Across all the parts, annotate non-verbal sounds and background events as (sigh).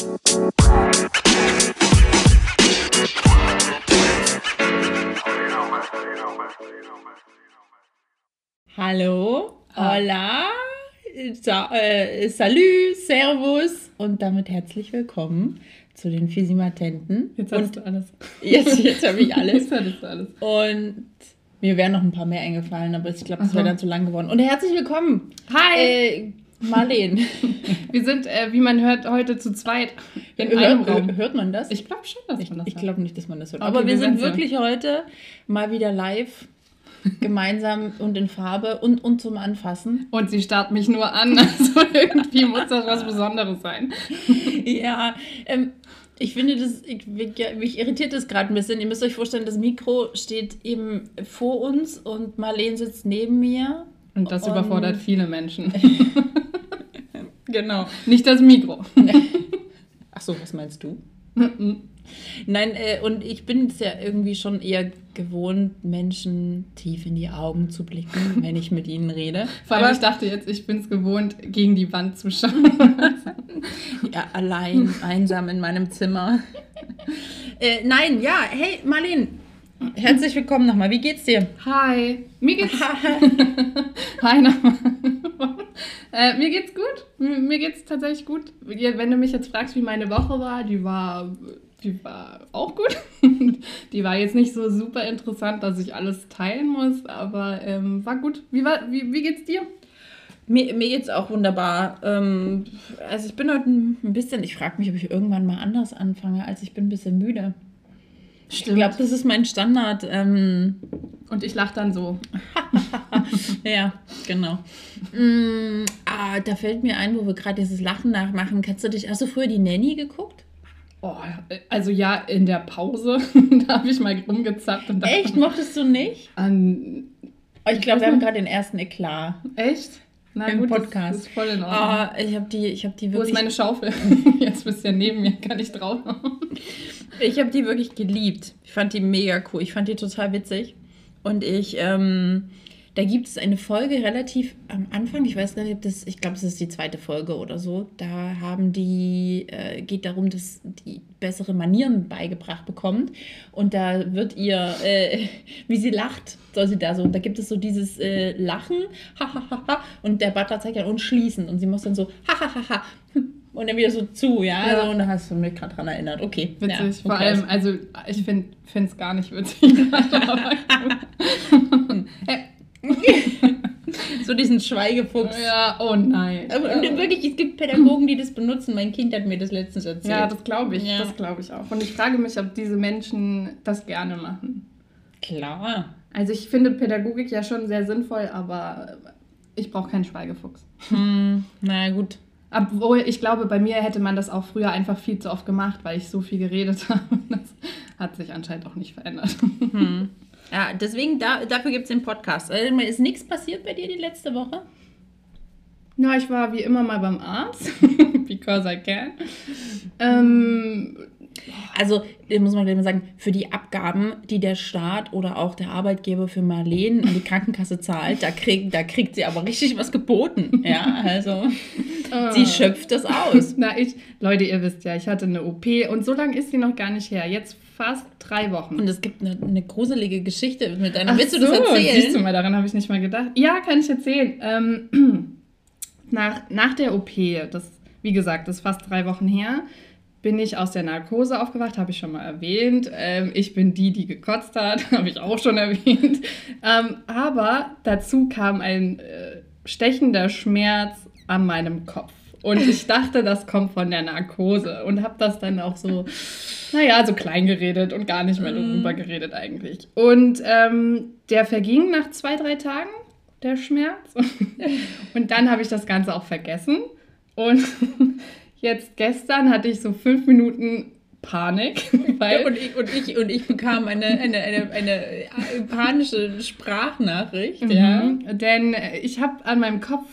Hallo, hola, sa äh, salut, servus und damit herzlich willkommen zu den Fisimatenten. Jetzt hast du alles. Jetzt, jetzt habe ich alles. (laughs) Jetzt hattest du alles. Und mir wären noch ein paar mehr eingefallen, aber ich glaube, das wäre dann zu lang geworden. Und herzlich willkommen, Hi! äh, Marleen. (laughs) Wir sind, äh, wie man hört, heute zu zweit in einem hört, Raum. hört man das? Ich glaube schon, dass Ich, man das ich glaube nicht, dass man das hört. Okay, Aber wir wir sind wirklich heute mal wieder live, (laughs) gemeinsam und in Farbe und, und zum Anfassen. Und sie starrt mich nur an. (laughs) Also irgendwie muss das was Besonderes sein. Ja, ähm, ich finde das, ich, mich, mich irritiert das gerade ein bisschen. Ihr müsst euch vorstellen, das Mikro steht eben vor uns und Marleen sitzt neben mir. Und das Und- überfordert viele Menschen. (laughs) (laughs) Genau. Nicht das Mikro. (laughs) Ach so, was meinst du? Nein, äh, und ich bin es ja irgendwie schon eher gewohnt, Menschen tief in die Augen zu blicken, wenn ich mit ihnen rede. Vor allem, Aber ich dachte jetzt, ich bin es gewohnt, gegen die Wand zu schauen. ja, allein, einsam in meinem Zimmer. Äh, nein, ja, hey, Marleen, herzlich willkommen nochmal. Wie geht's dir? Hi. Mir geht's. (laughs) Hi nochmal. äh, mir geht's gut. Mir, mir geht's tatsächlich gut. Wenn du mich jetzt fragst, wie meine Woche war, die war, die war auch gut. (laughs) die war jetzt nicht so super interessant, dass ich alles teilen muss, aber ähm, war gut. Wie, war, wie, wie geht's dir? Mir, mir geht's auch wunderbar. Ähm, also ich bin heute ein bisschen, ich frage mich, ob ich irgendwann mal anders anfange, als ich bin ein bisschen müde. Ich glaube, das ist mein Standard. Ähm, Und ich lach dann so. (laughs) ja, genau. Mm, ah, da fällt mir ein, wo wir gerade dieses Lachen nachmachen. Kennst du dich, hast du früher die Nanny geguckt? Oh, also ja, in der Pause, (laughs) da habe ich mal rumgezappt und Echt? Mochtest du nicht? An, Oh, ich glaube, wir haben gerade den ersten Eklat. echt? Na Im gut, Podcast. Das ist voll in Ordnung. Ah, ich habe die, ich habe die Wo ist wirklich, meine Schaufel? (laughs) Jetzt bist du ja neben mir, kann ich drauf. ich habe die wirklich geliebt. Ich fand die mega cool. Ich fand die total witzig. Und ich, ähm, da gibt es eine Folge relativ am Anfang. Ich weiß gar nicht, ob das, ich glaube, es ist die zweite Folge oder so. Da haben die, äh, geht darum, dass die bessere Manieren beigebracht bekommt. Und da wird ihr, äh, (laughs) wie sie lacht, soll sie da so. Und da gibt es so dieses äh, Lachen, (laughs) ha, ha, ha, ha, und der Butler zeigt dann und schließen. Und sie muss dann so, (laughs) ha, ha, ha, ha. Und dann wieder so zu, ja. Ja. Also, und da hast du mich gerade dran erinnert. Okay. Witzig, ja, vor okay. allem, also ich finde es gar nicht witzig. aber gut. (laughs) So diesen Schweigefuchs. ja, oh nein. Aber und wirklich, es gibt Pädagogen, die das benutzen. Mein Kind hat mir das letztens erzählt. Ja, das glaube ich, Ja. das glaube ich auch. Und ich frage mich, ob diese Menschen das gerne machen. Klar. Also ich finde Pädagogik ja schon sehr sinnvoll, aber ich brauche keinen Schweigefuchs. Hm, na gut. Obwohl, ich glaube, bei mir hätte man das auch früher einfach viel zu oft gemacht, weil ich so viel geredet (laughs) habe. Das hat sich anscheinend auch nicht verändert. Hm. Ja, deswegen, da, dafür gibt es den Podcast. Also, ist nichts passiert bei dir die letzte Woche? Na, ich war wie immer mal beim Arzt, (laughs) because I can. Ähm, Also, muss man gleich mal sagen, für die Abgaben, die der Staat oder auch der Arbeitgeber für Marleen an die Krankenkasse zahlt, da, krieg, da kriegt sie aber richtig was geboten. Ja, also, sie schöpft das aus. na, ich, Leute, ihr wisst ja, ich hatte eine OP und so lange ist sie noch gar nicht her. Jetzt fast drei Wochen. Und es gibt eine, eine gruselige Geschichte mit deiner. Ach Willst du so, das erzählen? Siehst du mal, daran habe ich nicht mal gedacht. Ja, kann ich erzählen. Ähm, (clears throat) nach, nach der OP, das, wie gesagt, das ist fast drei Wochen her, bin ich aus der Narkose aufgewacht, habe ich schon mal erwähnt. Ähm, ich bin die, die gekotzt hat, (laughs) habe ich auch schon erwähnt. Ähm, aber dazu kam ein äh, stechender Schmerz an meinem Kopf. Und ich dachte, das kommt von der Narkose und habe das dann auch so, naja, so klein geredet und gar nicht mehr darüber geredet eigentlich. Und ähm, der verging nach zwei, drei Tagen, der Schmerz. (laughs) Und dann habe ich das Ganze auch vergessen. Und (laughs) jetzt gestern hatte ich so fünf Minuten Panik, (laughs) weil und, ich, und, ich, und ich bekam eine, eine, eine, eine panische Sprachnachricht. Ja. Mhm. Denn äh, ich habe an meinem Kopf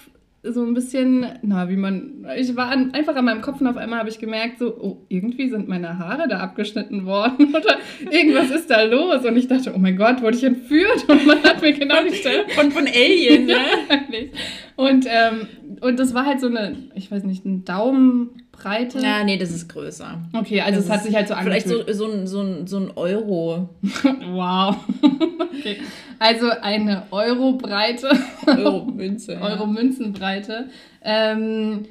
so ein bisschen, na, wie man, ich war an, einfach an meinem Kopf und auf einmal habe ich gemerkt, so, oh, irgendwie sind meine Haare da abgeschnitten worden (laughs) oder irgendwas ist da los. Und ich dachte, oh mein Gott, wurde ich entführt? (laughs) Und man hat mir genau die Stelle Von, von Alien, (laughs) ne? Wirklich. Und, ähm, und das war halt so eine, ich weiß nicht, ein Breite? Ja, nee, das ist größer. Okay, also Das es hat sich halt so Vielleicht angefühlt. so, so, ein, so, ein, so ein Euro. (laughs) wow. (laughs) okay. Also eine Euro-Breite, Euro-Münze. (laughs) Euro-Münzenbreite. Ähm,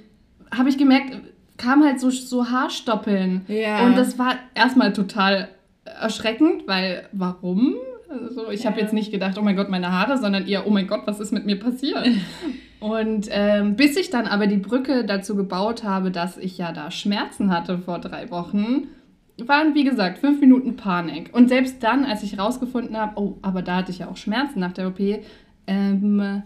Habe ich gemerkt, kam halt so, so Haarstoppeln. Ja. Und das war erstmal total erschreckend, weil warum? Also ich habe jetzt nicht gedacht, oh mein Gott, meine Haare, sondern eher, oh mein Gott, was ist mit mir passiert? (laughs) Und ähm, bis ich dann aber die Brücke dazu gebaut habe, dass ich ja da Schmerzen hatte vor drei Wochen, waren wie gesagt fünf Minuten Panik. Und selbst dann, als ich rausgefunden habe, oh, aber da hatte ich ja auch Schmerzen nach der OP, ähm,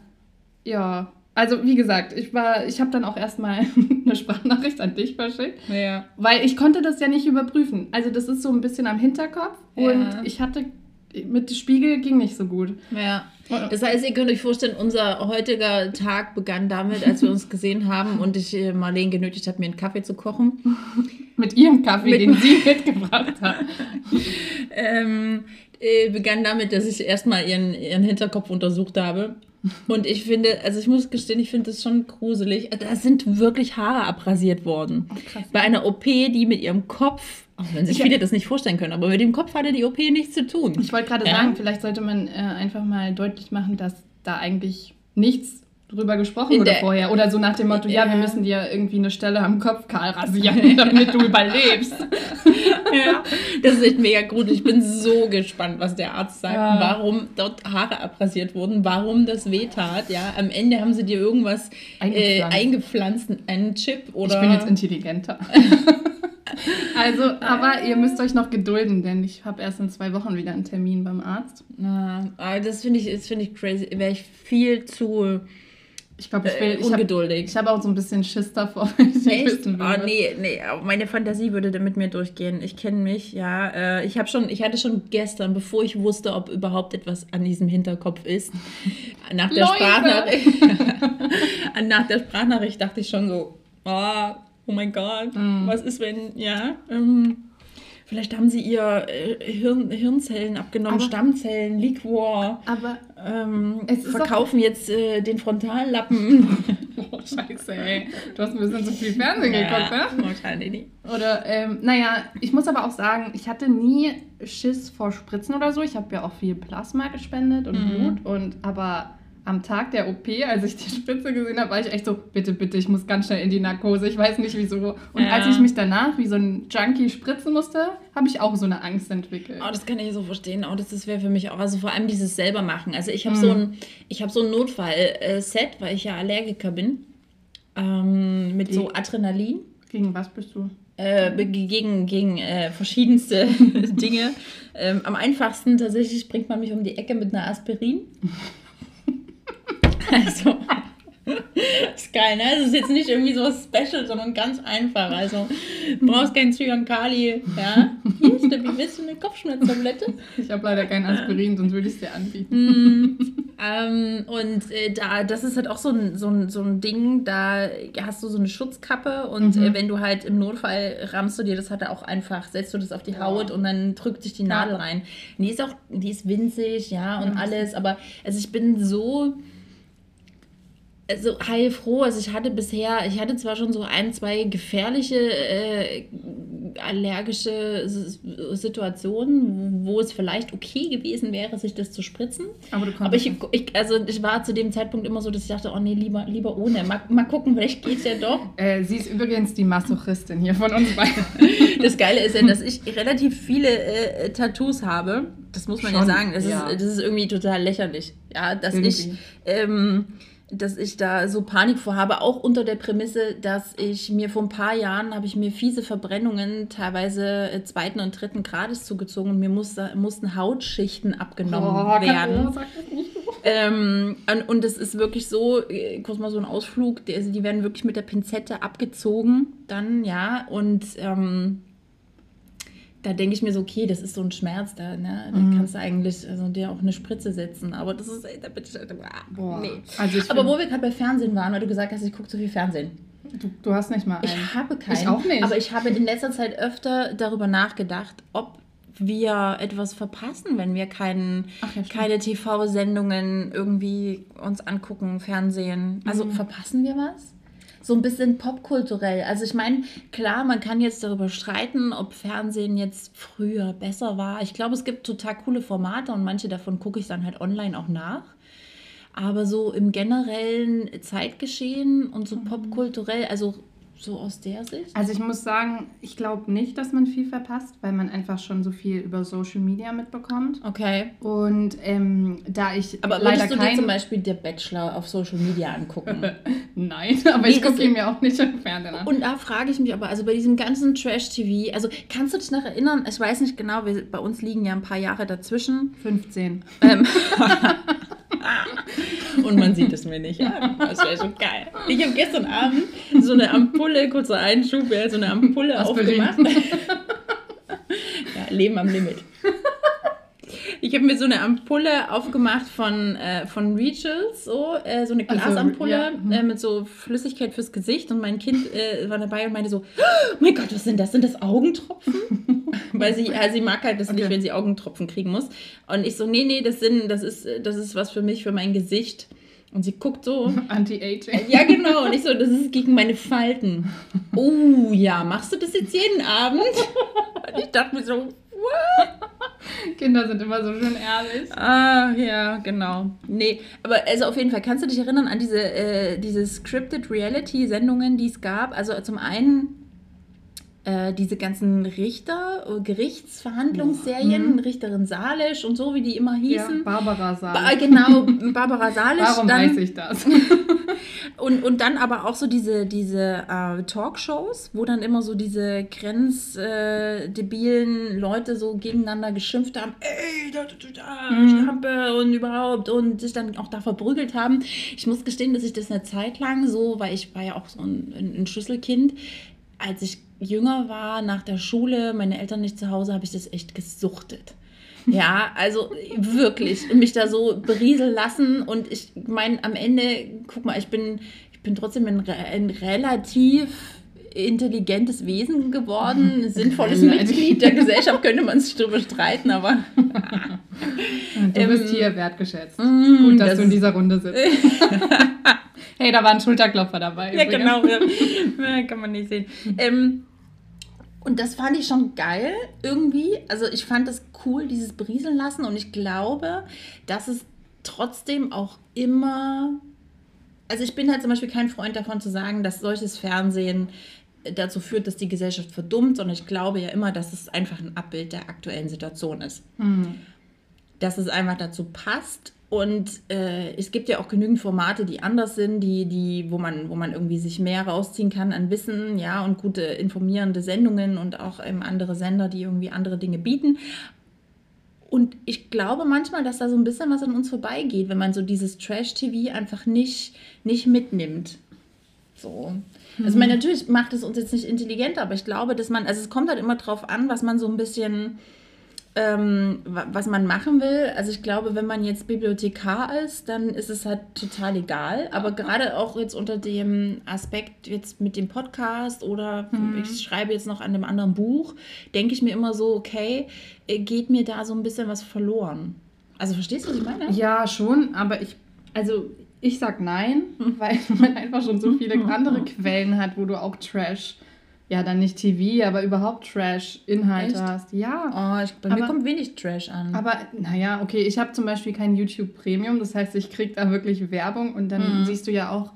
ja, also wie gesagt, ich war, ich habe dann auch erstmal (laughs) eine Sprachnachricht an dich verschickt. Ja. Weil ich konnte das ja nicht überprüfen. Also das ist so ein bisschen am Hinterkopf Ja. und ich hatte mit dem Spiegel ging nicht so gut. Ja. Das heißt, ihr könnt euch vorstellen, unser heutiger Tag begann damit, als wir uns gesehen haben und ich äh, Marlene genötigt habe, mir einen Kaffee zu kochen. (laughs) Mit ihrem Kaffee, Mit- den sie (laughs) mitgebracht hat. ähm, äh, begann damit, dass ich erstmal ihren, ihren Hinterkopf untersucht habe. Und ich finde, also ich muss gestehen, ich finde das schon gruselig. Da sind wirklich Haare abrasiert worden. krass. Bei einer OP, die mit ihrem Kopf, auch wenn sich Ja. viele das nicht vorstellen können, aber mit dem Kopf hatte die OP nichts zu tun. Ich wollte gerade Ja? sagen, vielleicht sollte man äh, einfach mal deutlich machen, dass da eigentlich nichts drüber gesprochen wurde vorher. Oder so nach dem Motto, ja, Ja. wir müssen dir irgendwie eine Stelle am Kopf kahl rasieren, (laughs) damit du überlebst. (laughs) Ja, das ist echt mega gruselig. Ich bin so gespannt, was der Arzt sagt, Ja. warum dort Haare abrasiert wurden, warum das wehtat. Ja, am Ende haben sie dir irgendwas äh, Eingepflanzt. eingepflanzt, einen Chip oder. Ich bin jetzt intelligenter. (laughs) also, aber ihr müsst euch noch gedulden, denn ich habe erst in zwei Wochen wieder einen Termin beim Arzt. Aber das finde ich, das finde ich crazy. Wäre ich viel zu Ich glaube, ich will. äh, Ich habe ungeduldig. ich hab auch so ein bisschen Schiss davor, (laughs) wenn ich Echt? wissen will. Oh, was- nee, nee, meine Fantasie würde mit mir durchgehen. Ich kenne mich, ja. Äh, ich habe schon, ich hatte schon gestern, bevor ich wusste, ob überhaupt etwas an diesem Hinterkopf ist, (laughs) nach der. Sprachnachricht, (laughs) nach der Sprachnachricht dachte ich schon so, oh, oh mein Gott, Mm. was ist wenn, ja, ähm, vielleicht haben sie ihr äh, Hirn, Hirnzellen abgenommen, Aber- Stammzellen, Liquor. Aber. Ähm, verkaufen jetzt äh, den Frontallappen. (laughs) Oh, Scheiße, ey. Du hast ein bisschen zu viel Fernsehen geguckt, ne? wahrscheinlich nicht. Oder, ähm, naja, ich muss aber auch sagen, ich hatte nie Schiss vor Spritzen oder so. Ich habe ja auch viel Plasma gespendet und Mhm. Blut. Und aber am Tag der OP, als ich die (laughs) Spritze gesehen habe, war ich echt so, bitte, bitte, ich muss ganz schnell in die Narkose. Ich weiß nicht wieso. Und Ja. als ich mich danach wie so ein Junkie spritzen musste, habe ich auch so eine Angst entwickelt. Oh, das kann ich so verstehen. Oh, das, das wäre für mich auch, also vor allem dieses selber machen. Also ich habe Mhm. so ein, ich habe so ein Notfall-Set, weil ich ja Allergiker bin, ähm, mit so? Adrenalin. Gegen was bist du? Äh, gegen gegen äh, verschiedenste (laughs) Dinge. Ähm, am einfachsten tatsächlich bringt man mich um die Ecke mit einer Aspirin. (laughs) also, (laughs) ist geil, ne? Das ist jetzt nicht irgendwie so Special, sondern ganz einfach. Also, du brauchst kein Zyankali, ja? Hier, Steffi, willst du eine Kopfschmerztablette? Ich habe leider kein Aspirin, sonst würde ich es dir anbieten. (laughs) Ähm, und äh, da, das ist halt auch so ein, so, ein, so ein Ding, da hast du so eine Schutzkappe und Mhm. äh, wenn du halt im Notfall rammst du dir das halt auch einfach, setzt du das auf die Haut und dann drückt sich die Nadel rein. Und die ist auch, die ist winzig, ja, und Ja. alles, aber also ich bin so also heilfroh. Also ich hatte bisher, ich hatte zwar schon so ein, zwei gefährliche äh, allergische Situationen, wo es vielleicht okay gewesen wäre, sich das zu spritzen. Aber du Aber ich, ich, also ich war zu dem Zeitpunkt immer so, dass ich dachte, oh nee, lieber, lieber ohne. Mal, mal gucken, vielleicht geht's ja doch. (laughs) Äh, sie ist übrigens die Masochistin hier von uns beiden. (laughs) Das Geile ist ja, dass ich relativ viele äh, Tattoos habe. Das muss man ja Schon, sagen. Das, ja. Ist, das ist irgendwie total lächerlich. Ja, dass ich, Irgendwie. ähm, dass ich da so Panik vor habe, auch unter der Prämisse, dass ich mir vor ein paar Jahren habe ich mir fiese Verbrennungen teilweise äh, zweiten und dritten Grades zugezogen und mir musste, mussten Hautschichten abgenommen kann- werden. oh, sag das nicht so. Ähm, und, und es ist wirklich so, äh, kurz mal so ein Ausflug, die, also die werden wirklich mit der Pinzette abgezogen dann, ja, und ähm, da denke ich mir so, okay, das ist so ein Schmerz, da, ne, da Mhm. kannst du eigentlich also dir auch eine Spritze setzen, aber das ist, da bin ich halt, ah, Boah. nee. Also Aber wo wir gerade bei Fernsehen waren, weil du gesagt hast, ich gucke zu viel Fernsehen. Du, du hast nicht mal einen. Ich habe keinen. Ich auch nicht. Aber ich habe in letzter Zeit öfter darüber nachgedacht, ob wir etwas verpassen, wenn wir keinen, Ach ja, keine TV-Sendungen irgendwie uns angucken, Fernsehen. Also Mhm. verpassen wir was? So ein bisschen popkulturell. Also ich meine, klar, man kann jetzt darüber streiten, ob Fernsehen jetzt früher besser war. Ich glaube, es gibt total coole Formate und manche davon gucke ich dann halt online auch nach. Aber so im generellen Zeitgeschehen und so popkulturell, also so aus der Sicht? Also ich muss sagen, ich glaube nicht, dass man viel verpasst, weil man einfach schon so viel über Social Media mitbekommt. Okay. Und ähm, da ich aber leider du kein... dir zum Beispiel der Bachelor auf Social Media angucken? (laughs) Nein, aber nee, ich gucke ihn mir auch nicht im Fernsehen an. Und da frage ich mich aber, also bei diesem ganzen Trash-TV, also kannst du dich noch erinnern, ich weiß nicht genau, wir, bei uns liegen ja ein paar Jahre dazwischen. 15. Ähm, (laughs) (laughs) (laughs) und man sieht es mir nicht an. Das wäre schon geil. Ich habe gestern Abend so eine Ampulle, kurzer Einschub, so eine Ampulle Aspirin. aufgemacht. (laughs) ja, Leben am Limit. Ich habe mir so eine Ampulle aufgemacht von, äh, von Rituals, so, äh, so eine Glasampulle also, ja. äh, mit so Flüssigkeit fürs Gesicht. Und mein Kind äh, war dabei und meinte so: Oh mein Gott, was sind das? Sind das Augentropfen? (laughs) Weil sie, äh, sie mag halt das okay. nicht, wenn sie Augentropfen kriegen muss. Und ich so: Nee, nee, das, sind, das, ist, das ist was für mich, für mein Gesicht. Und sie guckt so. (laughs) Anti-Aging. Ja, genau. Und ich so, das ist gegen meine Falten. Oh ja, machst du das jetzt jeden Abend? (laughs) Und ich dachte mir so, what? (laughs) Kinder sind immer so schön ehrlich. Ah, ja, genau. Nee, aber also auf jeden Fall, kannst du dich erinnern an diese, äh, diese Scripted Reality-Sendungen, die es gab? Also zum einen äh, diese ganzen Richter, äh, Gerichtsverhandlungsserien, mhm. Richterin Salisch und so, wie die immer hießen. Ja, Barbara Salisch. Ba genau, (laughs) Barbara Salisch. Warum dann, weiß ich das? (laughs) und, und dann aber auch so diese, diese äh, Talkshows, wo dann immer so diese grenzdebilen Leute so gegeneinander geschimpft haben, ey, da, da, da, mhm. Schlampe und überhaupt und sich dann auch da verprügelt haben. Ich muss gestehen, dass ich das eine Zeit lang so, weil ich war ja auch so ein, ein Schlüsselkind, als ich jünger war, nach der Schule, meine Eltern nicht zu Hause, habe ich das echt gesuchtet. Ja, also wirklich, mich da so berieseln lassen und ich meine, am Ende, guck mal, ich bin, ich bin trotzdem ein, ein relativ intelligentes Wesen geworden, (laughs) sinnvolles Mitglied der Gesellschaft, könnte man sich darüber streiten, aber. (laughs) du bist ähm, hier wertgeschätzt. Mm, Gut, dass das du in dieser Runde sitzt. (laughs) hey, da war ein Schulterklopfer dabei. Ja, übrigens. genau. Ja. Kann man nicht sehen. Ähm, und das fand ich schon geil irgendwie. Also ich fand das cool, dieses Berieseln lassen. Und ich glaube, dass es trotzdem auch immer. Also ich bin halt zum Beispiel kein Freund davon zu sagen, dass solches Fernsehen dazu führt, dass die Gesellschaft verdummt, sondern ich glaube ja immer, dass es einfach ein Abbild der aktuellen Situation ist. Mhm. Dass es einfach dazu passt und äh, es gibt ja auch genügend Formate, die anders sind, die, die, wo, man, wo man irgendwie sich mehr rausziehen kann an Wissen, ja, und gute informierende Sendungen und auch ähm, andere Sender, die irgendwie andere Dinge bieten. Und ich glaube manchmal, dass da so ein bisschen was an uns vorbeigeht, wenn man so dieses Trash-TV einfach nicht, nicht mitnimmt. So. Also, mhm. man, natürlich macht es uns jetzt nicht intelligenter, aber ich glaube, dass man, also es kommt halt immer drauf an, was man so ein bisschen ähm, was man machen will. Also ich glaube, wenn man jetzt Bibliothekar ist, dann ist es halt total egal. Aber gerade auch jetzt unter dem Aspekt jetzt mit dem Podcast oder mhm. ich schreibe jetzt noch an einem anderen Buch, denke ich mir immer so, okay, äh, geht mir da so ein bisschen was verloren. Also verstehst du, was ich meine? Ja, schon, aber ich, also ich sag nein, (laughs) weil man einfach schon so viele (laughs) andere Quellen hat, wo du auch Trash ja, dann nicht TV, aber überhaupt Trash-Inhalte hast. Ja. Oh, ich, bei aber, mir kommt wenig Trash an. Aber naja, okay, ich habe zum Beispiel kein YouTube Premium, das heißt, ich kriege da wirklich Werbung und dann mhm. siehst du ja auch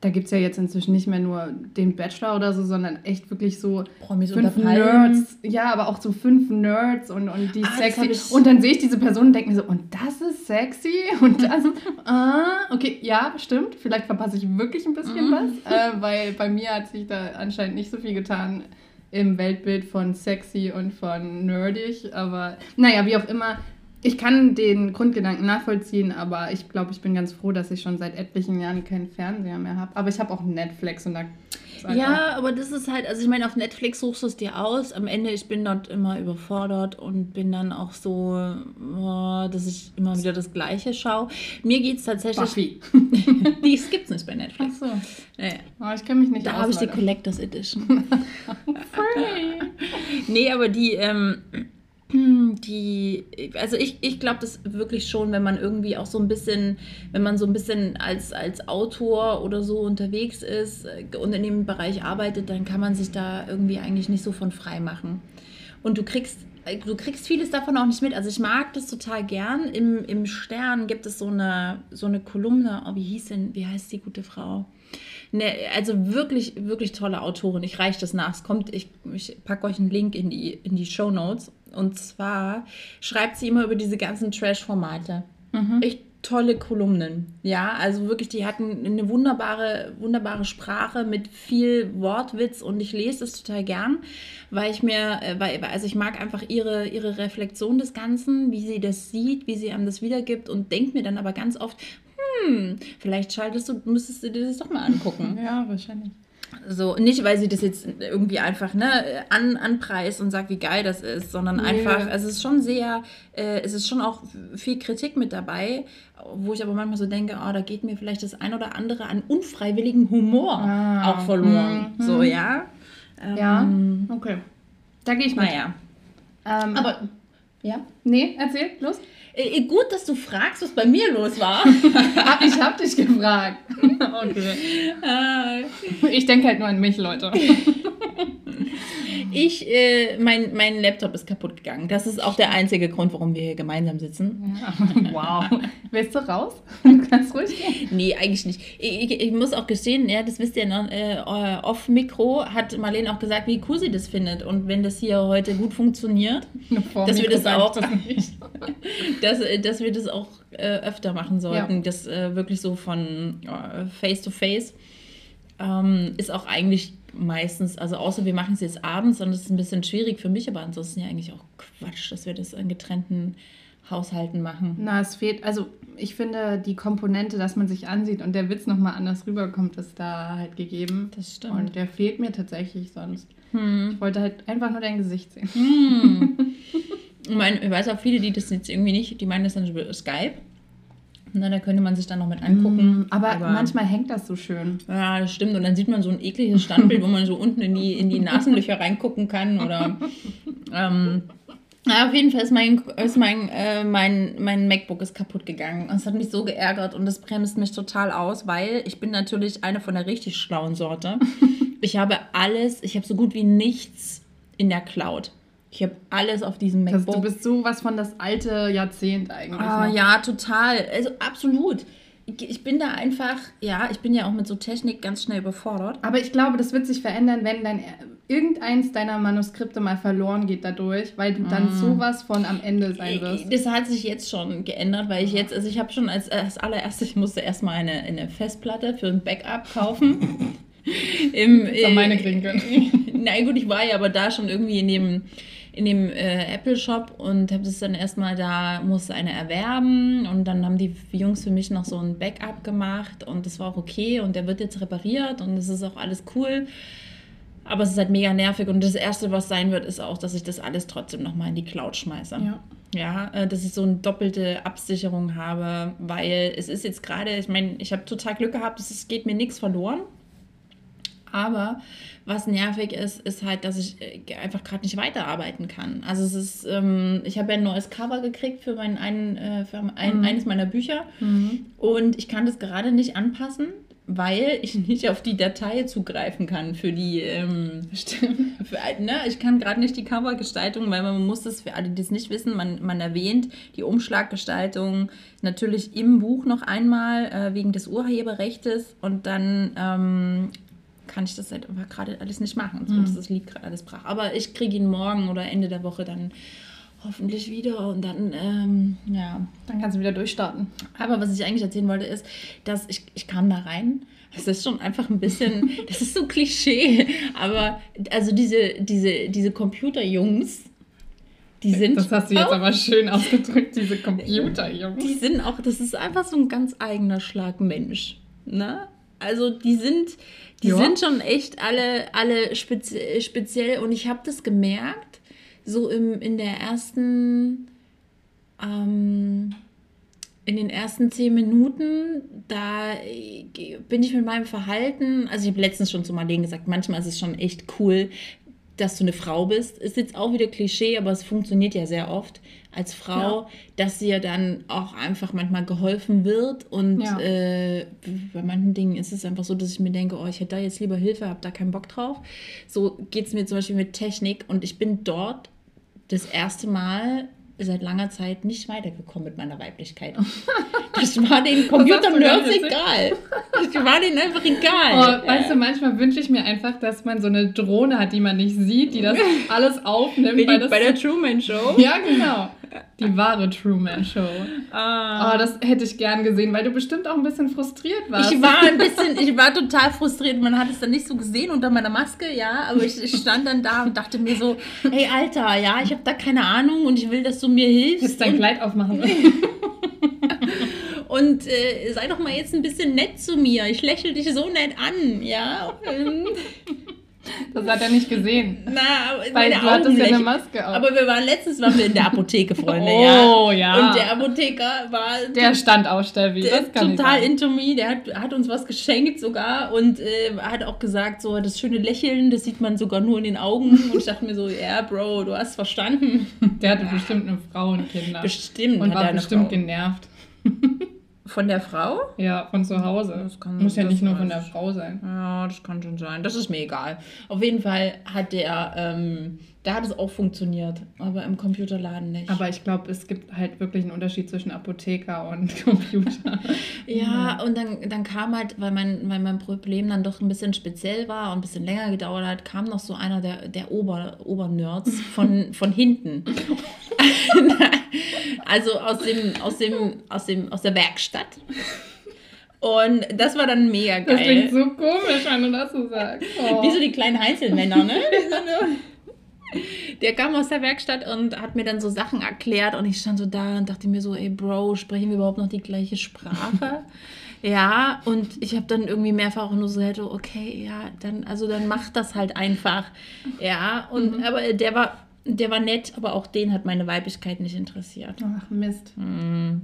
da gibt es ja jetzt inzwischen nicht mehr nur den Bachelor oder so, sondern echt wirklich so Promis fünf Nerds. Ja, aber auch so fünf Nerds und, und die ah, sexy. Und dann sehe ich diese Person und denke mir so, und das ist sexy? Und das, (laughs) ah, okay, ja, stimmt. Vielleicht verpasse ich wirklich ein bisschen mhm. was, äh, weil bei mir hat sich da anscheinend nicht so viel getan im Weltbild von sexy und von nerdig. Aber naja, wie auch immer, ich kann den Grundgedanken nachvollziehen, aber ich glaube, ich bin ganz froh, dass ich schon seit etlichen Jahren keinen Fernseher mehr habe. Aber ich habe auch Netflix und da. Ja, aber das ist halt, also ich meine, auf Netflix suchst du es dir aus. Am Ende, ich bin dort immer überfordert und bin dann auch so, oh, dass ich immer wieder das Gleiche schaue. Mir geht es tatsächlich. Buffy. (laughs) die gibt es nicht bei Netflix. Ach so. Ja. Oh, ich kenne mich nicht Da habe ich die Collectors Edition. (laughs) (laughs) nee, aber die, ähm, die, also ich, ich glaube das wirklich schon, wenn man irgendwie auch so ein bisschen, wenn man so ein bisschen als, als Autor oder so unterwegs ist äh, und in dem Bereich arbeitet, dann kann man sich da irgendwie eigentlich nicht so von frei machen. Und du kriegst äh, du kriegst vieles davon auch nicht mit. Also ich mag das total gern. Im, im Stern gibt es so eine, so eine Kolumne, oh, wie hieß denn, wie heißt die gute Frau? Ne, also wirklich, wirklich tolle Autorin. Ich reiche das nach. Es kommt, ich, ich packe euch einen Link in die, in die Show Notes. Und zwar schreibt sie immer über diese ganzen Trash-Formate. Mhm. Echt tolle Kolumnen. Ja, also wirklich, die hatten eine wunderbare, wunderbare Sprache mit viel Wortwitz und ich lese das total gern, weil ich mir, äh, weil, also ich mag einfach ihre, ihre Reflexion des Ganzen, wie sie das sieht, wie sie einem das wiedergibt und denke mir dann aber ganz oft, hm, vielleicht schaltest du, müsstest du dir das doch mal angucken. ja, wahrscheinlich. So, nicht, weil sie das jetzt irgendwie einfach ne, an, anpreist und sagt, wie geil das ist, sondern nee. einfach, also es ist schon sehr, äh, es ist schon auch viel Kritik mit dabei, wo ich aber manchmal so denke, oh, da geht mir vielleicht das ein oder andere an unfreiwilligem Humor ah. auch verloren. Hm, so, ja. Ähm, ja, okay. Da gehe ich mal. Naja. Ähm, aber, ja? Nee, erzähl, los. Äh, gut, dass du fragst, was bei mir los war. (laughs) ich habe dich gefragt. (laughs) okay. Äh. Ich denke halt nur an mich, Leute. (laughs) Ich, äh, mein, mein Laptop ist kaputt gegangen. Das ist auch der einzige Grund, warum wir hier gemeinsam sitzen. Ja. (laughs) Wow. Willst du raus? (laughs) Kannst ruhig gehen. Nee, eigentlich nicht. Ich, ich, ich muss auch gestehen, ja, das wisst ihr noch, äh, off-Mikro hat Marlene auch gesagt, wie cool sie das findet. Und wenn das hier heute gut funktioniert, dass wir das auch, das (laughs) dass, dass wir das auch äh, öfter machen sollten. Ja. Das äh, wirklich so von face to face. Ähm, ist auch eigentlich meistens, also außer wir machen es jetzt abends, ist es ein bisschen schwierig für mich, aber ansonsten ja eigentlich auch Quatsch, dass wir das in getrennten Haushalten machen. Na, es fehlt, also ich finde die Komponente, dass man sich ansieht und der Witz nochmal anders rüberkommt, ist da halt gegeben. Das stimmt. Und der fehlt mir tatsächlich sonst. Hm. Ich wollte halt einfach nur dein Gesicht sehen. Hm. (laughs) ich, meine, ich weiß auch viele, die das jetzt irgendwie nicht, die meinen das dann über Skype. Na, da könnte man sich dann noch mit angucken. Mm, aber, aber, manchmal hängt das so schön. Ja, das stimmt. Und dann sieht man so ein ekliges Standbild, wo man so unten in die, in die Nasenlöcher reingucken kann. Oder (laughs) ähm, ja, auf jeden Fall ist mein, ist mein, äh, mein, mein MacBook ist kaputt gegangen. Es hat mich so geärgert und das bremst mich total aus, weil ich bin natürlich eine von der richtig schlauen Sorte. (laughs) Ich habe alles, ich habe so gut wie nichts in der Cloud. Ich habe alles auf diesem MacBook. Das, du bist sowas von das alte Jahrzehnt eigentlich. Ah, ne? ja, total. Also absolut. Ich, bin da einfach, ja, ich bin ja auch mit so Technik ganz schnell überfordert. Aber ich glaube, das wird sich verändern, wenn dein irgendeins deiner Manuskripte mal verloren geht dadurch, weil du dann mm. sowas von am Ende sein wirst. Das hat sich jetzt schon geändert, weil ich jetzt, also ich habe schon als, als allererstes, ich musste erstmal eine, eine Festplatte für ein Backup kaufen. (laughs) Im, das meine Klinke. (laughs) Nein, gut, ich war ja aber da schon irgendwie in dem in dem äh, Apple Shop und habe das dann erstmal da, musste eine erwerben und dann haben die Jungs für mich noch so ein Backup gemacht und das war auch okay und der wird jetzt repariert und es ist auch alles cool. Aber es ist halt mega nervig und das Erste, was sein wird, ist auch, dass ich das alles trotzdem nochmal in die Cloud schmeiße. Ja. Ja, äh, dass ich so eine doppelte Absicherung habe, weil es ist jetzt gerade, ich meine, ich habe total Glück gehabt, es geht mir nichts verloren. Aber was nervig ist, ist halt, dass ich äh, einfach gerade nicht weiterarbeiten kann. Also es ist, ähm, ich habe ja ein neues Cover gekriegt für, mein ein, äh, für ein, mhm. eines meiner Bücher mhm. und ich kann das gerade nicht anpassen, weil ich nicht auf die Datei zugreifen kann für die, ähm, (laughs) für, ne? ich kann gerade nicht die Covergestaltung, weil man muss das für alle, die es nicht wissen, man, man erwähnt die Umschlaggestaltung natürlich im Buch noch einmal äh, wegen des Urheberrechts und dann ähm, kann ich das halt gerade alles nicht machen. So, mhm. Das liegt gerade alles brach. Aber ich kriege ihn morgen oder Ende der Woche dann hoffentlich wieder und dann, ähm, ja. Dann kannst du wieder durchstarten. Aber was ich eigentlich erzählen wollte, ist, dass ich, ich kam da rein. Das ist schon einfach ein bisschen, (laughs) das ist so Klischee, aber also diese, diese, diese Computerjungs, die sind. Das hast du jetzt auch, aber schön ausgedrückt, diese Computerjungs. Die sind auch, das ist einfach so ein ganz eigener Schlag Mensch. Ne? Also die sind, die ja. sind schon echt alle, alle spezi speziell und ich habe das gemerkt, so im, in der ersten, ähm, in den ersten zehn Minuten, da bin ich mit meinem Verhalten, also ich habe letztens schon zu Marlene gesagt, manchmal ist es schon echt cool, dass du eine Frau bist, ist jetzt auch wieder Klischee, aber es funktioniert ja sehr oft als Frau, Ja. dass dir dann auch einfach manchmal geholfen wird. Und Ja. äh, bei manchen Dingen ist es einfach so, dass ich mir denke, oh, ich hätte da jetzt lieber Hilfe, habe da keinen Bock drauf. So geht es mir zum Beispiel mit Technik und ich bin dort das erste Mal seit langer Zeit nicht weitergekommen mit meiner Weiblichkeit. (laughs) Das war den Computer-Nerds egal. Das war denen einfach egal. Oh, weißt du, manchmal wünsche ich mir einfach, dass man so eine Drohne hat, die man nicht sieht, die das (laughs) alles aufnimmt. Das bei der Truman Show. ja, genau. Die wahre Truman Show. Ah. Oh, das hätte ich gern gesehen, weil du bestimmt auch ein bisschen frustriert warst. Ich war ein bisschen, ich war total frustriert. Man hat es dann nicht so gesehen unter meiner Maske, ja. Aber ich, ich stand dann da und dachte mir so, hey Alter, ja, ich habe da keine Ahnung und ich will, dass du mir hilfst. Jetzt dein Kleid aufmachen. (laughs) und äh, sei doch mal jetzt ein bisschen nett zu mir. Ich lächle dich so nett an, ja. Das hat er nicht gesehen. Na, Weil du hattest ja eine. Maske auf. Aber wir waren letztens waren wir in der Apotheke, Freunde, Oh, ja. ja. Und der Apotheker war Der stand auch stabil. Der ist total into me, der hat, hat uns was geschenkt sogar und äh, hat auch gesagt, so das schöne Lächeln, das sieht man sogar nur in den Augen. Und ich dachte mir so, ja, Bro, du hast verstanden. Der hatte bestimmt eine Frau und Kinder. Bestimmt. und hat war bestimmt Frau. genervt. Von der Frau? Ja, von zu Hause. Das kann- Muss ja das nicht nur von der. Frau sein. Ja, das kann schon sein. Das ist mir egal. Auf jeden Fall hat der, ähm, da hat es auch funktioniert, aber im Computerladen nicht. Aber ich glaube, es gibt halt wirklich einen Unterschied zwischen Apotheker und (laughs) Computer. Ja, und dann, dann kam halt, weil mein, weil mein Problem dann doch ein bisschen speziell war und ein bisschen länger gedauert hat, kam noch so einer der, der Ober, Obernerds von, (laughs) von hinten. (laughs) also aus dem, aus dem, aus dem, aus der Werkstatt. Und das war dann mega Das klingt geil. so komisch, wenn du das so sagst. Oh. Wie so die kleinen Einzelmänner, ne? Der kam aus der Werkstatt und hat mir dann so Sachen erklärt und ich stand so da und dachte mir so, ey Bro, sprechen wir überhaupt noch die gleiche Sprache? (laughs) ja, und ich habe dann irgendwie mehrfach nur so gesagt, okay, ja, dann, also dann mach das halt einfach. Ja, und aber der war, der war nett, aber auch den hat meine Weiblichkeit nicht interessiert. Ach, Mist. Hm.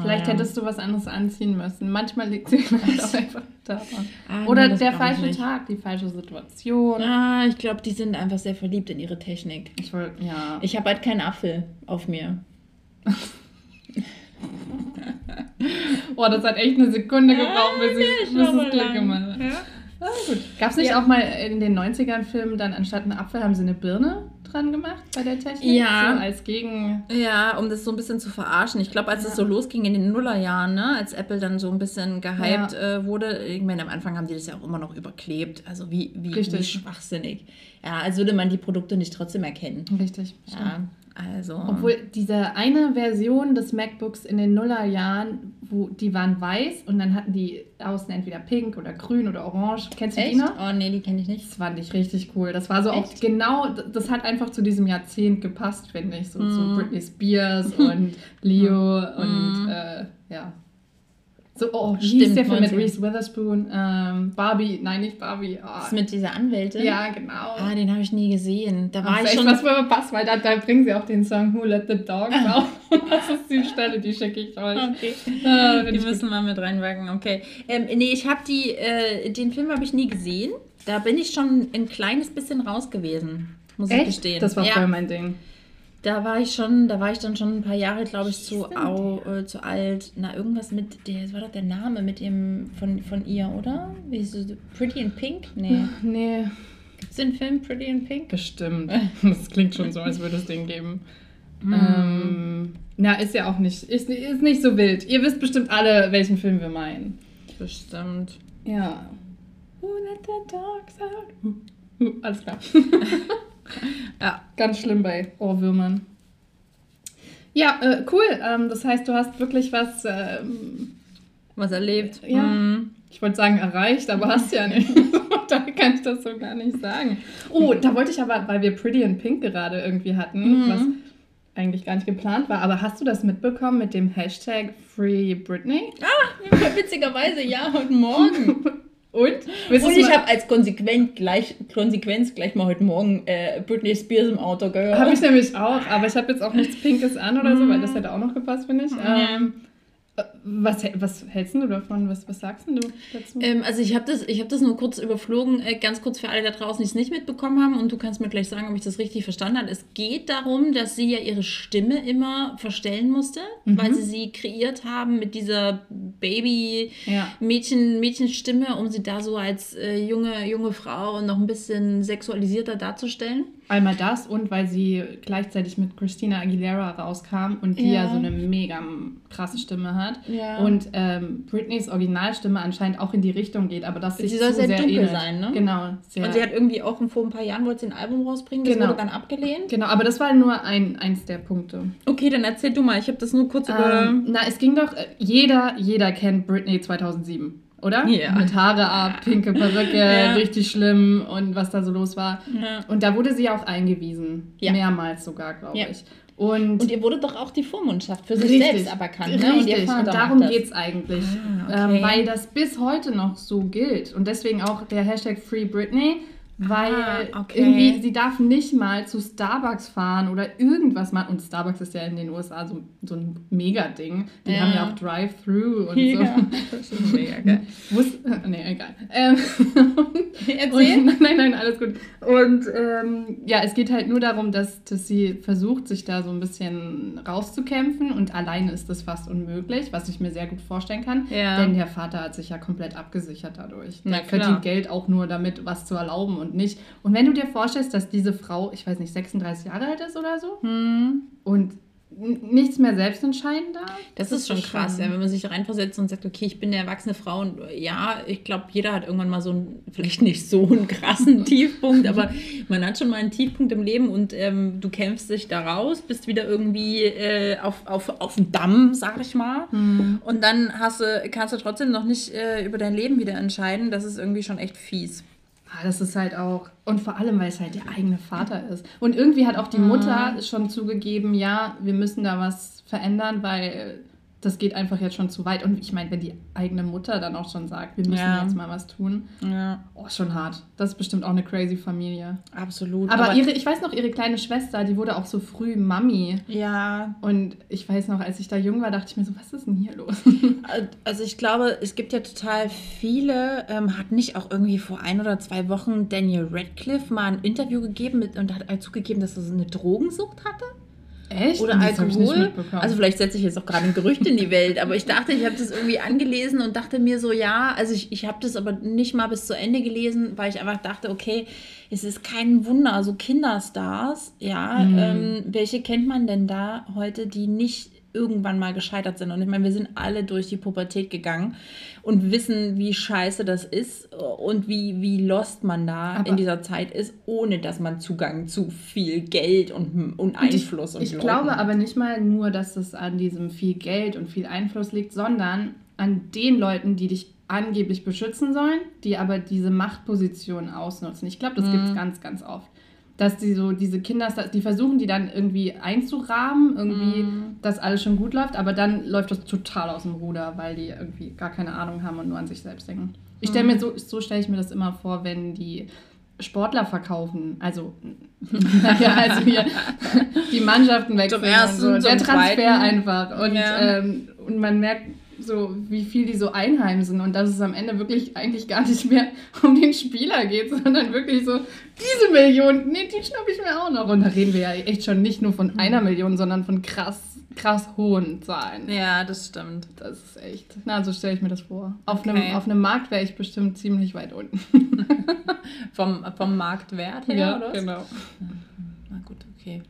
Vielleicht Ah, ja. hättest du was anderes anziehen müssen. Manchmal liegt sie (laughs) vielleicht auch einfach daran. Ah, Oder das der falsche. Tag, die falsche Situation. Ah, ich glaube, die sind einfach sehr verliebt in ihre Technik. Ich wollte, ja. Ich habe halt keinen Apfel auf mir. (laughs) Oh, das hat echt eine Sekunde gebraucht, bis, ich, bis es Klick lang. gemacht hat. Ja. Ah, gut. Gab es nicht Ja. auch mal in den 90ern Filmen dann anstatt einen Apfel haben sie eine Birne dran gemacht bei der Technik? Ja. So als Gegen. Ja, um das so ein bisschen zu verarschen. Ich glaube, als es so losging in den Nullerjahren, ne, als Apple dann so ein bisschen gehypt äh, wurde, ich meine, am Anfang haben die das ja auch immer noch überklebt. Also wie, wie, wie schwachsinnig. Ja, als würde man die Produkte nicht trotzdem erkennen. Richtig. Ja, also. Obwohl diese eine Version des MacBooks in den Nullerjahren, wo die waren weiß und dann hatten die außen entweder pink oder grün oder orange. Kennst du die Echt? noch? Oh nee, die kenne ich nicht. Das fand ich richtig cool. Das war so auch Echt? genau, das hat einfach zu diesem Jahrzehnt gepasst, finde ich. So, so Mhm. Britney Spears und Leo und äh, ja. So, oh, wie hieß Stimmt, der Film mit 90er. Reese Witherspoon? Ähm, Barbie, nein, nicht Barbie. Oh, Das mit dieser Anwältin? ja, genau. Ah, den habe ich nie gesehen. Da war Das ich ist schon. was für passt, weil da, da bringen sie auch den Song Who Let the Dogs auf. (laughs) Das ist die Stelle, die schicke ich euch. Okay. Ah, find Die ich müssen wir mit reinwagen, okay. Ähm, nee, ich habe die, äh, den Film habe ich nie gesehen. Da bin ich schon ein kleines bisschen raus gewesen, muss ich Echt? gestehen. Das war ja, voll mein Ding. Da war ich schon, da war ich dann schon ein paar Jahre, glaube ich, zu, au, äh, zu alt. Na, irgendwas mit, der, das war doch der Name mit dem, von, von ihr, oder? Wie ist es? Pretty in Pink? Nee. (laughs) Nee, Gibt es den Film Pretty in Pink? bestimmt. (laughs) Das klingt schon so, als würde es den geben. Hm. Ähm, na, ist ja auch nicht, ist, ist nicht so wild. Ihr wisst bestimmt alle, welchen Film wir meinen. Bestimmt. Ja. Who let the dogs out? Alles klar. (laughs) Ja. Ganz schlimm bei Ohrwürmern. Ja, äh, cool. Ähm, das heißt, du hast wirklich was, ähm, Was erlebt. Ja. Hm. ich wollte sagen, erreicht, aber hast ja nicht. (laughs) da kann ich das so gar nicht sagen. Oh, da wollte ich aber, weil wir Pretty in Pink gerade irgendwie hatten, Mhm. was eigentlich gar nicht geplant war, aber hast du das mitbekommen mit dem Hashtag Free Britney? Witzigerweise, ja, heute Morgen. (laughs) Und? Willst Und ich habe als Konsequent gleich, Konsequenz gleich mal heute Morgen äh, Britney Spears im Auto gehört. Habe ich nämlich auch, aber ich habe jetzt auch nichts Pinkes an oder so, weil das hätte auch noch gepasst, finde ich. Ähm, Was, was hältst du davon? Was, was sagst du dazu? Ähm, also ich habe das, hab das nur kurz überflogen, äh, ganz kurz für alle da draußen, die es nicht mitbekommen haben und du kannst mir gleich sagen, ob ich das richtig verstanden habe. Es geht darum, dass sie ja ihre Stimme immer verstellen musste, mhm. weil sie sie kreiert haben mit dieser Baby-Mädchen, ja. Mädchenstimme, um sie da so als äh, junge, junge Frau noch ein bisschen sexualisierter darzustellen. Einmal das und weil sie gleichzeitig mit Christina Aguilera rauskam und die ja, ja so eine mega krasse Stimme hat. Ja. Und ähm, Britneys Originalstimme anscheinend auch in die Richtung geht, aber das sich Sie soll sehr, sehr dunkel ähnelt. sein, ne? Genau. und sie hat irgendwie auch vor ein paar Jahren wollte sie ein Album rausbringen, das genau. wurde dann abgelehnt. Genau, aber das war nur ein, eins der Punkte. Okay, dann erzähl du mal, ich habe das nur kurz ähm, über... Na, es ging doch, äh, jeder, jeder kennt Britney 2007 oder? Ja. Mit Haare ab, pinke Perücke, (laughs) ja. richtig schlimm und was da so los war. Ja. Und da wurde sie auch eingewiesen. Mehrmals sogar, glaube ich. Und, und ihr wurde doch auch die Vormundschaft für sich richtig, selbst aberkannt. Ne? Richtig, und, und darum geht es eigentlich. Ah, okay. ähm, weil das bis heute noch so gilt. Und deswegen auch der Hashtag Free Britney weil ah, okay. irgendwie sie darf nicht mal zu Starbucks fahren oder irgendwas machen. Und Starbucks ist ja in den USA so, so ein Mega-Ding. Die ja. haben ja auch Drive-Thru und ja, so. (laughs) Das ist mega geil. Muss, nee, egal. Ähm, (laughs) Erzähl? (laughs) Und, nein, nein, alles gut. Und ähm, ja, es geht halt nur darum, dass, dass sie versucht, sich da so ein bisschen rauszukämpfen. Und alleine ist das fast unmöglich, was ich mir sehr gut vorstellen kann. Ja. Denn der Vater hat sich ja komplett abgesichert dadurch. Der verdient Geld auch nur damit, was zu erlauben und nicht. Und wenn du dir vorstellst, dass diese Frau, ich weiß nicht, 36 Jahre alt ist oder so hm. und nichts mehr selbst entscheiden darf. Das, das ist schon krass, ja, wenn man sich reinversetzt und sagt, okay, ich bin eine erwachsene Frau und ja, ich glaube, jeder hat irgendwann mal so einen, vielleicht nicht so einen krassen (laughs) Tiefpunkt, aber man hat schon mal einen Tiefpunkt im Leben und ähm, du kämpfst dich da raus, bist wieder irgendwie äh, auf, auf, auf dem Damm, sag ich mal. Mhm. Und dann hast du, kannst du trotzdem noch nicht äh, über dein Leben wieder entscheiden. Das ist irgendwie schon echt fies. Ah, das ist halt auch, und vor allem, weil es halt der eigene Vater ist. Und irgendwie hat auch die Mutter mhm. schon zugegeben, ja, wir müssen da was verändern, weil das geht einfach jetzt schon zu weit. Und ich meine, wenn die eigene Mutter dann auch schon sagt, wir müssen ja. jetzt mal was tun, ja. oh, schon hart. Das ist bestimmt auch eine crazy Familie. Absolut. Aber, aber ihre, ich weiß noch, ihre kleine Schwester, die wurde auch so früh Mami. Ja. Und ich weiß noch, als ich da jung war, dachte ich mir so, was ist denn hier los? (laughs) Also ich glaube, es gibt ja total viele, ähm, hat nicht auch irgendwie vor ein oder zwei Wochen Daniel Radcliffe mal ein Interview gegeben mit, und hat zugegeben, dass er so eine Drogensucht hatte? Echt? Oder das Alkohol. Also vielleicht setze ich jetzt auch gerade ein Gerücht in die Welt, aber ich dachte, ich habe das irgendwie angelesen und dachte mir so, ja, also ich, ich habe das aber nicht mal bis zu Ende gelesen, weil ich einfach dachte, okay, es ist kein Wunder, so Kinderstars, ja, mhm. ähm, welche kennt man denn da heute, die nicht irgendwann mal gescheitert sind. Und ich meine, wir sind alle durch die Pubertät gegangen und wissen, wie scheiße das ist und wie, wie lost man da Aber in dieser Zeit ist, ohne dass man Zugang zu viel Geld und, und Einfluss und Ich, ich glaube aber nicht mal nur, dass es an diesem viel Geld und viel Einfluss liegt, sondern an den Leuten, die dich angeblich beschützen sollen, die aber diese Machtposition ausnutzen. Ich glaube, das mhm. gibt es ganz, ganz oft dass die so diese Kinder, die versuchen die dann irgendwie einzurahmen, irgendwie, mm. dass alles schon gut läuft, aber dann läuft das total aus dem Ruder, weil die irgendwie gar keine Ahnung haben und nur an sich selbst denken. Ich stelle mir mm. so, so stelle ich mir das immer vor, wenn die Sportler verkaufen, also, (laughs) (laughs) ja, also hier die Mannschaften wechseln zum ersten, so. der Transfer zweiten. einfach und, ja. ähm, und man merkt so wie viel die so einheimsen und dass es am Ende wirklich eigentlich gar nicht mehr (laughs) um den Spieler geht, sondern wirklich so, diese Million, nee, die schnapp ich mir auch noch. Und da reden wir ja echt schon nicht nur von einer mhm. Million, sondern von krass, krass hohen Zahlen. Ja, das stimmt. Das ist echt, na, so stelle ich mir das vor. Auf, okay. einem, auf einem Markt wäre ich bestimmt ziemlich weit unten. (laughs) vom, vom Marktwert her, ja, oder? genau. Na gut, okay.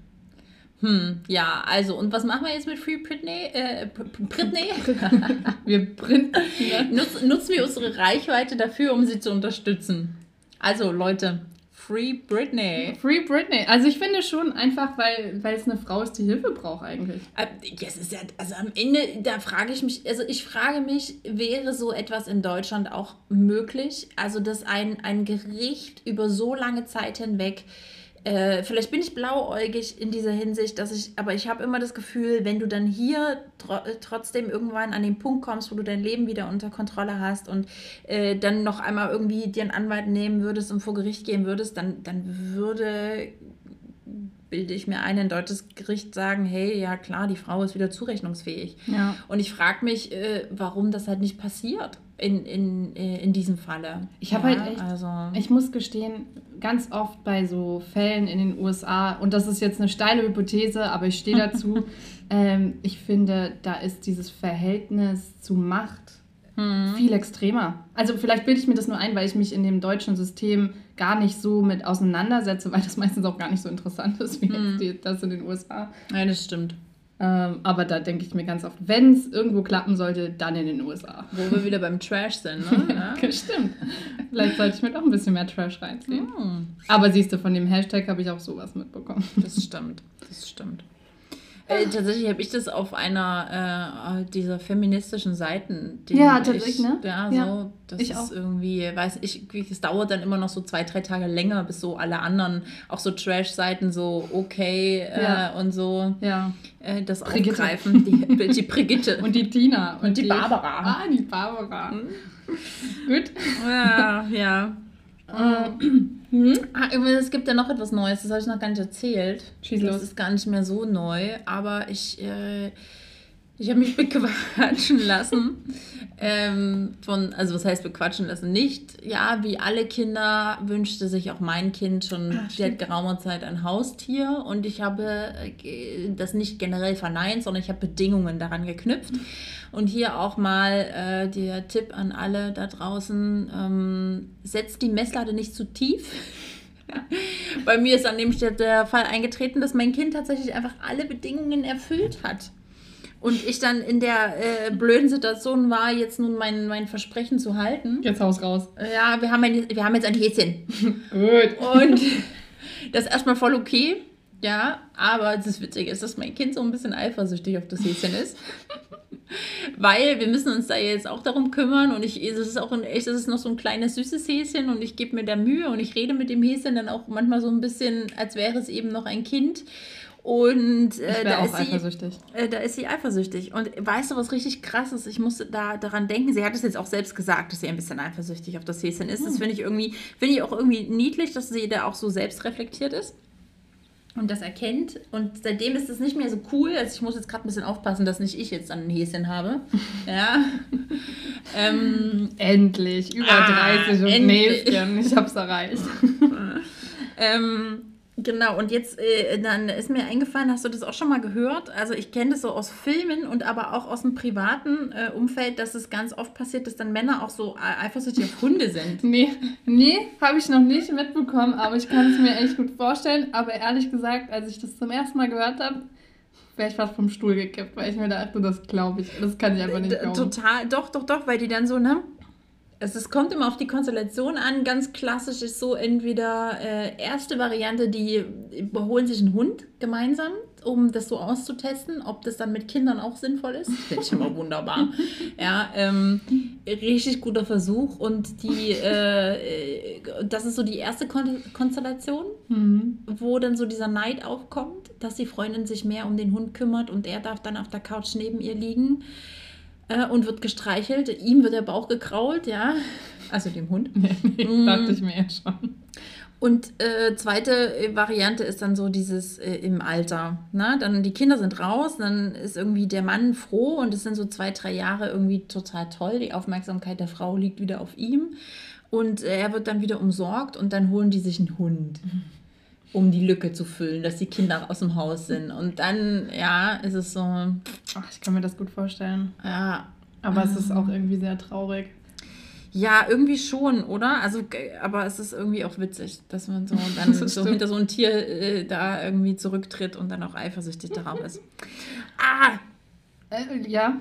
Hm, ja, also, und was machen wir jetzt mit Free Britney? Äh, Britney? (laughs) wir printen. (laughs) Nutz, nutzen wir unsere Reichweite dafür, um sie zu unterstützen. Also, Leute, Free Britney. Free Britney. Also ich finde schon einfach, weil, weil es eine Frau ist, die Hilfe braucht eigentlich. Äh, yes, ist ja, also am Ende, da frage ich mich, also ich frage mich, wäre so etwas in Deutschland auch möglich? Also, dass ein, ein Gericht über so lange Zeit hinweg äh, vielleicht bin ich blauäugig in dieser Hinsicht, dass ich, aber ich habe immer das Gefühl, wenn du dann hier tro trotzdem irgendwann an den Punkt kommst, wo du dein Leben wieder unter Kontrolle hast und äh, dann noch einmal irgendwie dir einen Anwalt nehmen würdest und vor Gericht gehen würdest, dann, dann würde bilde ich mir ein, ein deutsches Gericht sagen, hey, ja klar, die Frau ist wieder zurechnungsfähig. Ja. Und ich frage mich, äh, warum das halt nicht passiert in, in, äh, in diesem Falle. Ich habe ja, halt echt, Also, ich muss gestehen, ganz oft bei so Fällen in den USA, und das ist jetzt eine steile Hypothese, aber ich stehe dazu, (laughs) ähm, ich finde, da ist dieses Verhältnis zu Macht hm. viel extremer. Also vielleicht bilde ich mir das nur ein, weil ich mich in dem deutschen System gar nicht so mit auseinandersetze, weil das meistens auch gar nicht so interessant ist wie Hm. jetzt die, das in den USA. ja, das stimmt. Ähm, aber da denke ich mir ganz oft, wenn es irgendwo klappen sollte, dann in den USA. Wo wir wieder beim Trash sind, ne? (laughs) Ja. Stimmt. Vielleicht sollte ich mir doch ein bisschen mehr Trash reinziehen. Hm, Aber siehst du, von dem Hashtag habe ich auch sowas mitbekommen. das stimmt, das stimmt. Äh, tatsächlich habe ich das auf einer äh, dieser feministischen Seiten. die Ja, ich- tatsächlich, ne? Ja, so. Ja, das ich ist auch. irgendwie, weiß ich, es dauert dann immer noch so zwei, drei Tage länger, bis so alle anderen, auch so Trash-Seiten, so okay äh, Ja. und so, Ja. äh, das Brigitte. aufgreifen. Die, die Brigitte. (laughs) Und die Tina. Und die Barbara. Ah, die Barbara. Gut. ja, ja. (clears throat) Hm? Ah, es gibt ja noch etwas Neues, das habe ich noch gar nicht erzählt. Schieß das los. ist gar nicht mehr so neu, aber ich, äh, ich habe mich (laughs) bequatschen lassen. ähm, von, also was heißt bequatschen lassen? Nicht, ja, wie alle Kinder wünschte sich auch mein Kind schon Ah, seit geraumer Zeit ein Haustier und ich habe äh, das nicht generell verneint, sondern ich habe Bedingungen daran geknüpft. Und hier auch mal äh, der Tipp an alle da draußen, ähm, setzt die Messlatte nicht zu tief. (laughs) Bei mir ist an dem Stelle der Fall eingetreten, dass mein Kind tatsächlich einfach alle Bedingungen erfüllt hat. Und ich dann in der äh, blöden Situation war, jetzt nun mein, mein Versprechen zu halten. Jetzt haus raus. Ja, wir haben, ein, wir haben jetzt ein Häschen. (laughs) Gut. Und das ist erstmal voll okay. Ja, aber das Witzige ist, dass mein Kind so ein bisschen eifersüchtig auf das Häschen ist. (laughs) Weil wir müssen uns da jetzt auch darum kümmern und ich, es ist auch ein echt, es ist noch so ein kleines süßes Häschen und ich gebe mir da Mühe und ich rede mit dem Häschen dann auch manchmal so ein bisschen, als wäre es eben noch ein Kind. Und äh, da, ist sie, eifersüchtig. äh, da ist sie eifersüchtig. Und weißt du, was richtig krass ist? Ich musste da daran denken, sie hat es jetzt auch selbst gesagt, dass sie ein bisschen eifersüchtig auf das Häschen ist. Das finde ich irgendwie, finde ich auch irgendwie niedlich, dass sie da auch so selbst reflektiert ist und das erkennt. Und seitdem ist es nicht mehr so cool. Also ich muss jetzt gerade ein bisschen aufpassen, dass nicht ich jetzt dann ein Häschen habe. (laughs) Ja. ähm, Endlich. Über Ah, 30 und endlich. Näschen. Ich hab's erreicht. (laughs) ähm, genau, und jetzt äh, dann ist mir eingefallen, hast du das auch schon mal gehört? Also ich kenne das so aus Filmen und aber auch aus dem privaten äh, Umfeld, dass es ganz oft passiert, dass dann Männer auch so eifersüchtig auf Hunde sind. (laughs) Nee, nee, habe ich noch nicht mitbekommen, aber ich kann es mir echt gut vorstellen. Aber ehrlich gesagt, als ich das zum ersten Mal gehört habe, wäre ich fast vom Stuhl gekippt, weil ich mir dachte, das glaube ich, das kann ich einfach nicht glauben. Total, doch, doch, doch, weil die dann so, ne? Es, es kommt immer auf die Konstellation an. Ganz klassisch ist so entweder äh, erste Variante, die holen sich einen Hund gemeinsam, um das so auszutesten, ob das dann mit Kindern auch sinnvoll ist. Finde ich immer wunderbar. (laughs) Ja, ähm, richtig guter Versuch. Und die, äh, das ist so die erste Kon Konstellation Mhm. wo dann so dieser Neid aufkommt, dass die Freundin sich mehr um den Hund kümmert und er darf dann auf der Couch neben ihr liegen äh, und wird gestreichelt. Ihm wird der Bauch gekrault, ja. Also dem Hund. (laughs) Nee, dachte ich mir ja schon. Und äh, zweite äh, Variante ist dann so dieses äh, im Alter. Ne? Dann die Kinder sind raus, dann ist irgendwie der Mann froh und es sind so zwei, drei Jahre irgendwie total toll. Die Aufmerksamkeit der Frau liegt wieder auf ihm und äh, er wird dann wieder umsorgt und dann holen die sich einen Hund, um die Lücke zu füllen, dass die Kinder aus dem Haus sind. Und dann, ja, ist es so, Ach, ich kann mir das gut vorstellen. ja, Aber es ist auch irgendwie sehr traurig. Ja, irgendwie schon, oder? Also, aber es ist irgendwie auch witzig, dass man so dann (laughs) so stimmt. hinter so ein Tier äh, da irgendwie zurücktritt und dann auch eifersüchtig darauf ist. Ah! Äh, ja.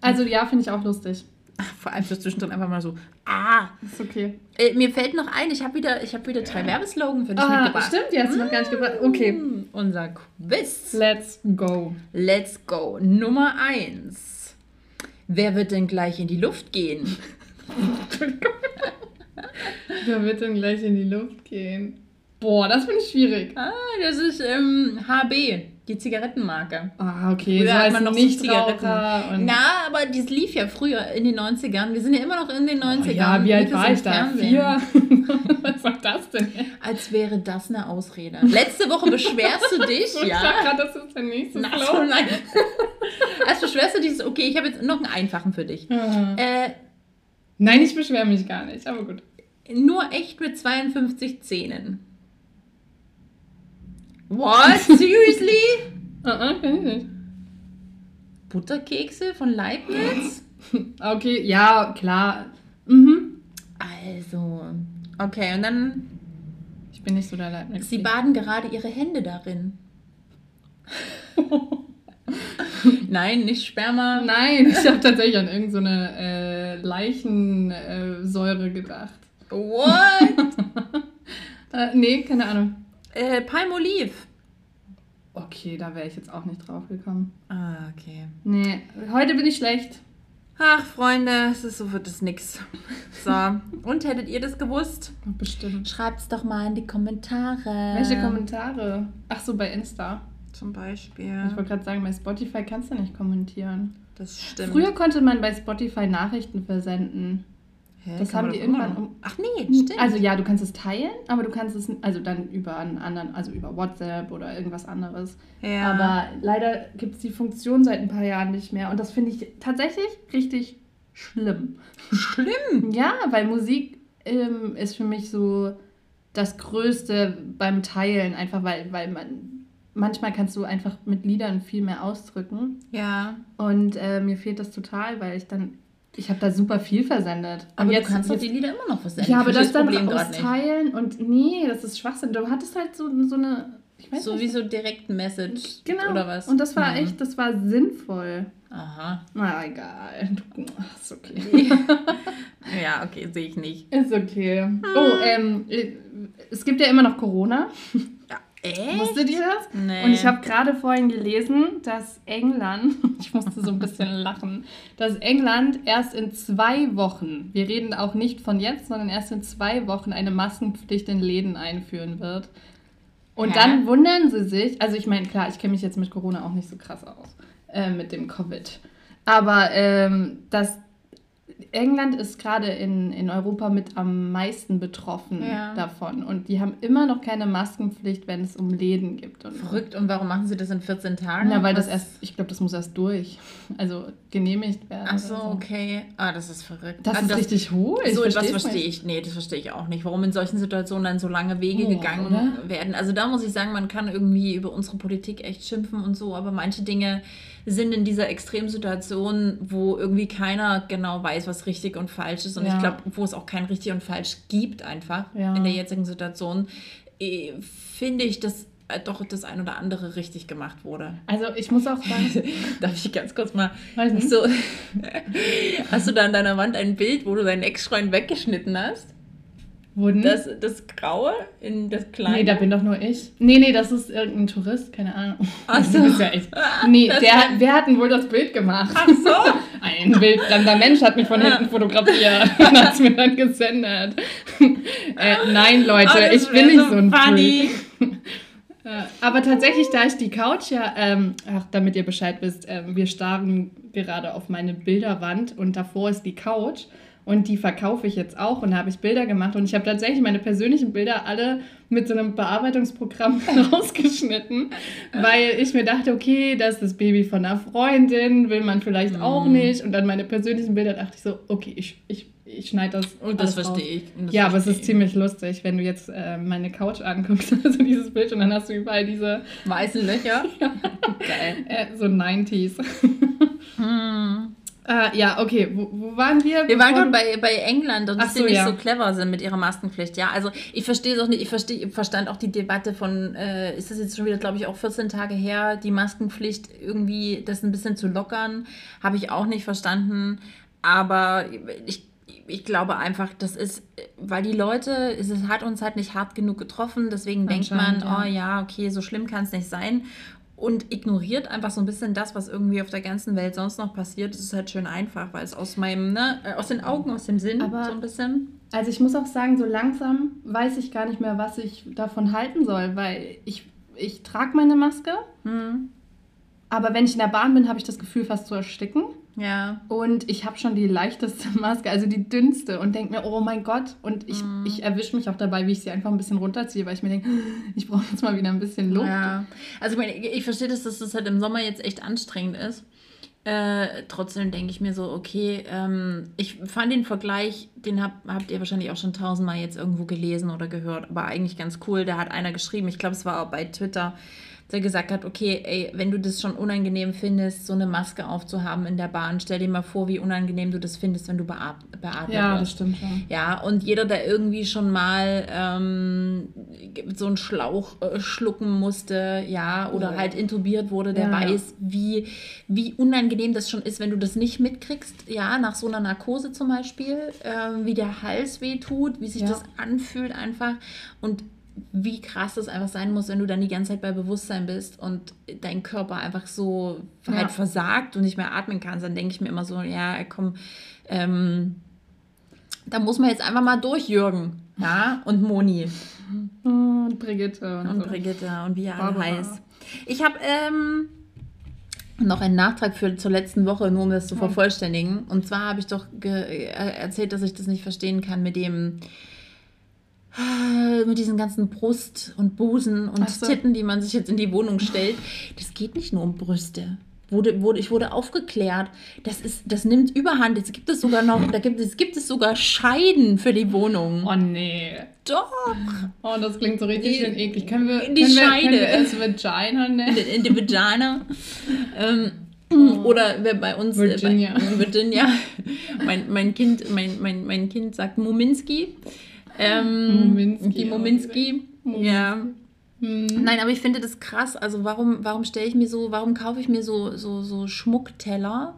Also ja, finde ich auch lustig. (laughs) Vor allem fürs Zwischendrin einfach mal so. Ah! Ist okay. Äh, mir fällt noch ein, ich habe wieder, ich hab wieder drei Werbeslogan für dich Ah, mitgebracht. stimmt, die hast du noch gar nicht gebracht. Okay. Mm, Unser Quiz. Let's go. Let's go. Nummer eins. Wer wird denn gleich in die Luft gehen? (laughs) Wer wird denn gleich in die Luft gehen? Boah, das finde ich schwierig. Ah, das ist ähm, HB, die Zigarettenmarke. Ah, okay. Früher so hat man noch Nichtraucher und Na, aber das lief ja früher in den 90ern. Wir sind ja immer noch in den 90ern. Oh ja, wie alt war ich da? Fernsehen. Vier? (laughs) Was war das denn? Als wäre das eine Ausrede. Letzte Woche beschwerst du dich, (laughs) Ich ja. sag grad, das ist der nächste Na, so, (laughs) nein. Als beschwerst du dich, okay, ich habe jetzt noch einen einfachen für dich. Ah. Äh, Nein, ich beschwere mich gar nicht, aber gut. nur echt mit 52 Zähnen. What? (laughs) Seriously? Ah, ah, kenn ich nicht. Butterkekse von Leibniz? (laughs) Okay, ja, klar. Mhm. Also, okay, und dann, Ich bin nicht so der Leibniz. sie baden gerade ihre Hände darin. (laughs) Nein, nicht Sperma. Nein, ich habe tatsächlich an irgendeine so äh, Leichensäure gedacht. What? Äh, nee, keine Ahnung. Äh, Palmoliv. Okay, da wäre ich jetzt auch nicht drauf gekommen. Ah, okay. Nee, heute bin ich schlecht. Ach, Freunde, es ist so wird es nix. So, (laughs) und hättet ihr das gewusst? Bestimmt. Schreibt's doch mal in die Kommentare. Welche Kommentare? Ach so, bei Insta. Zum Beispiel. Ich wollte gerade sagen, bei Spotify kannst du nicht kommentieren. Das stimmt. Früher konnte man bei Spotify Nachrichten versenden. Hä, das haben die irgendwann um- Ach nee, stimmt. Also ja, du kannst es teilen, aber du kannst es also dann über einen anderen, also über WhatsApp oder irgendwas anderes. ja. Aber leider gibt es die Funktion seit ein paar Jahren nicht mehr. Und das finde ich tatsächlich richtig schlimm. schlimm. (laughs) Ja, weil Musik ähm, ist für mich so das Größte beim Teilen, einfach weil, weil man manchmal kannst du einfach mit Liedern viel mehr ausdrücken. Ja. Und äh, mir fehlt das total, weil ich dann, ich habe da super viel versendet. Aber und du kannst doch die Lieder immer noch versenden. ja, aber das verstehe dann grad aus Teilen und nee, das ist Schwachsinn. Du hattest halt so, so eine, ich weiß So nicht. wie so direkt Message Genau. oder was? Und das war Hm. echt, das war sinnvoll. Aha. Na, egal. Ach, ist okay. (laughs) Ja, okay, sehe ich nicht. Ist okay. Oh, ähm, es gibt ja immer noch Corona. Echt? Wusstet ihr das? Nee. Und ich habe gerade vorhin gelesen, dass England, (laughs) ich musste so ein bisschen (laughs) lachen, dass England erst in zwei Wochen, wir reden auch nicht von jetzt, sondern erst in zwei Wochen eine Maskenpflicht in Läden einführen wird. Und Hä? dann wundern sie sich, also ich meine, klar, ich kenne mich jetzt mit Corona auch nicht so krass aus, äh, mit dem Covid. Aber ähm, dass England ist gerade in, in Europa mit am meisten betroffen Ja. davon. Und die haben immer noch keine Maskenpflicht, wenn es um Läden gibt. Und so. Verrückt. Und warum machen sie das in 14 Tagen? Ja, weil das Was- erst, ich glaube, das muss erst durch. Also genehmigt werden. Ach so, oder okay. Ah, das ist verrückt. Das Ah, ist richtig hoch. So etwas verstehe ich. Nee, das verstehe ich auch nicht. Warum in solchen Situationen dann so lange Wege Oh, gegangen oder? werden. Also da muss ich sagen, man kann irgendwie über unsere Politik echt schimpfen und so, aber manche Dinge sind in dieser Extremsituation, wo irgendwie keiner genau weiß, was richtig und falsch ist. Und Ja. ich glaube, wo es auch kein richtig und falsch gibt einfach Ja. in der jetzigen Situation, eh, finde ich, dass äh, doch das ein oder andere richtig gemacht wurde. Also ich muss auch sagen, (laughs) Darf ich ganz kurz mal. Weiß nicht. Hast (laughs) du, hast du da an deiner Wand ein Bild, wo du deinen Ex-Freund weggeschnitten hast? Wurden. Das, das Graue in das Kleine? nee, da bin doch nur ich. Nee, nee, das ist irgendein Tourist, keine Ahnung. Ach so. (laughs) Das ist ja echt. Nee, Das der, wer hat denn wohl das Bild gemacht? Ach so. (laughs) Ein wildfremder Mensch hat mich von hinten fotografiert (laughs) und hat es mir dann gesendet. äh, nein, Leute, Oh, ich bin nicht so ein funny. Freak. Aber tatsächlich, da ich die Couch ja, ähm, ach, damit ihr Bescheid wisst, ähm, wir starren gerade auf meine Bilderwand und davor ist die Couch und die verkaufe ich jetzt auch und da habe ich Bilder gemacht und ich habe tatsächlich meine persönlichen Bilder alle mit so einem Bearbeitungsprogramm (laughs) rausgeschnitten, weil ich mir dachte, okay, das ist das Baby von einer Freundin, will man vielleicht auch nicht und dann meine persönlichen Bilder dachte ich so, okay, ich, ich, ich schneide das Und das alles raus. verstehe ich. Das Ja, aber es verstehe ist ich. ziemlich lustig, wenn du jetzt äh, meine Couch anguckst, (laughs) also dieses Bild und dann hast du überall diese Weißen Löcher. (laughs) Geil. äh, so 90s. Hm. Äh, ja, okay, wo, wo waren wir? Wir waren gerade bei, bei England und dass so, sie nicht ja. so clever sind mit ihrer Maskenpflicht. Ja, also ich verstehe es auch nicht. Ich verstehe, verstand auch die Debatte von, äh, ist das jetzt schon wieder, glaube ich, auch 14 Tage her, die Maskenpflicht irgendwie das ein bisschen zu lockern. Habe ich auch nicht verstanden. Aber ich, ich glaube einfach, das ist, weil die Leute, es hat uns halt nicht hart genug getroffen. Deswegen denkt man, ja. oh ja, okay, so schlimm kann es nicht sein. Und ignoriert einfach so ein bisschen das, was irgendwie auf der ganzen Welt sonst noch passiert. Es ist halt schön einfach, weil es aus meinem, ne, äh, aus den Augen, aus dem Sinn Aber- so ein bisschen. Also ich muss auch sagen, so langsam weiß ich gar nicht mehr, was ich davon halten soll, weil ich, ich trage meine Maske, Hm. aber wenn ich in der Bahn bin, habe ich das Gefühl, fast zu ersticken. Ja. Und ich habe schon die leichteste (laughs) Maske, also die dünnste und denke mir, oh mein Gott. Und ich, Mhm. ich erwische mich auch dabei, wie ich sie einfach ein bisschen runterziehe, weil ich mir denke, (gasps) ich brauche jetzt mal wieder ein bisschen Luft. Ja. Also ich ich verstehe, dass das halt im Sommer jetzt echt anstrengend ist. Äh, trotzdem denke ich mir so, okay, ähm, ich fand den Vergleich, den hab, habt ihr wahrscheinlich auch schon tausendmal jetzt irgendwo gelesen oder gehört, aber eigentlich ganz cool. Da hat einer geschrieben, ich glaube, es war auch bei Twitter, der gesagt hat, okay, ey, wenn du das schon unangenehm findest, so eine Maske aufzuhaben in der Bahn, stell dir mal vor, wie unangenehm du das findest, wenn du beat beatmet Ja, wirst. das stimmt schon. Ja, und jeder, der irgendwie schon mal ähm, so einen Schlauch äh, schlucken musste, ja, oder Ja. halt intubiert wurde, der Ja, ja. weiß, wie, wie unangenehm das schon ist, wenn du das nicht mitkriegst, ja, nach so einer Narkose zum Beispiel, ähm, wie der Hals weh tut, wie sich Ja. das anfühlt einfach und wie krass das einfach sein muss, wenn du dann die ganze Zeit bei Bewusstsein bist und dein Körper einfach so Ja. halt versagt und nicht mehr atmen kannst, dann denke ich mir immer so, ja, komm, ähm, da muss man jetzt einfach mal durch, Jürgen. Ja, und Moni Und Brigitte und, und so. Brigitte und wie er alle heißt. Ich habe ähm, noch einen Nachtrag für zur letzten Woche, nur um das zu Ja. vervollständigen. Und zwar habe ich doch äh, erzählt, dass ich das nicht verstehen kann mit dem mit diesen ganzen Brust und Busen und so. Titten, die man sich jetzt in die Wohnung stellt. Das geht nicht nur um Brüste. Wurde, wurde, ich wurde aufgeklärt, das, ist, das nimmt überhand. Jetzt gibt es sogar noch, da gibt es, gibt es sogar Scheiden für die Wohnung. Oh nee. Doch. Oh, das klingt so richtig Die- schön eklig. Können wir, die können wir, Scheide. können wir es Vagina nennen? in die Vagina. ähm, oder wer bei uns äh, Virginia. Bei, Virginia. (laughs) mein, mein Kind, mein, mein, mein Kind sagt Mominski. Ähm, Mominski, Die Mominski. Mominski. Ja. Hm. Nein, aber ich finde das krass. Also warum, warum stelle ich mir so, warum kaufe ich mir so, so, so Schmuckteller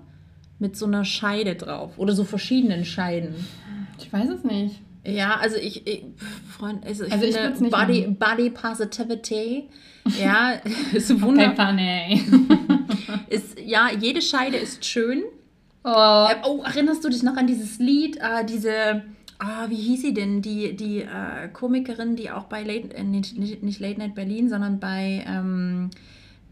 mit so einer Scheide drauf? Oder so verschiedenen Scheiden? Ich weiß es nicht. Ja, also ich, ich Freund, also ich Also ich finde Body, machen. Body Positivity, (laughs) ja, ist wunderbar. (laughs) Ist, ja, jede Scheide ist schön. Oh, Äh, oh, erinnerst du dich noch an dieses Lied? Äh, diese, ah, wie hieß sie denn? Die, die äh, Komikerin, die auch bei Late, äh, nicht, nicht, Late Night Berlin, sondern bei, ähm,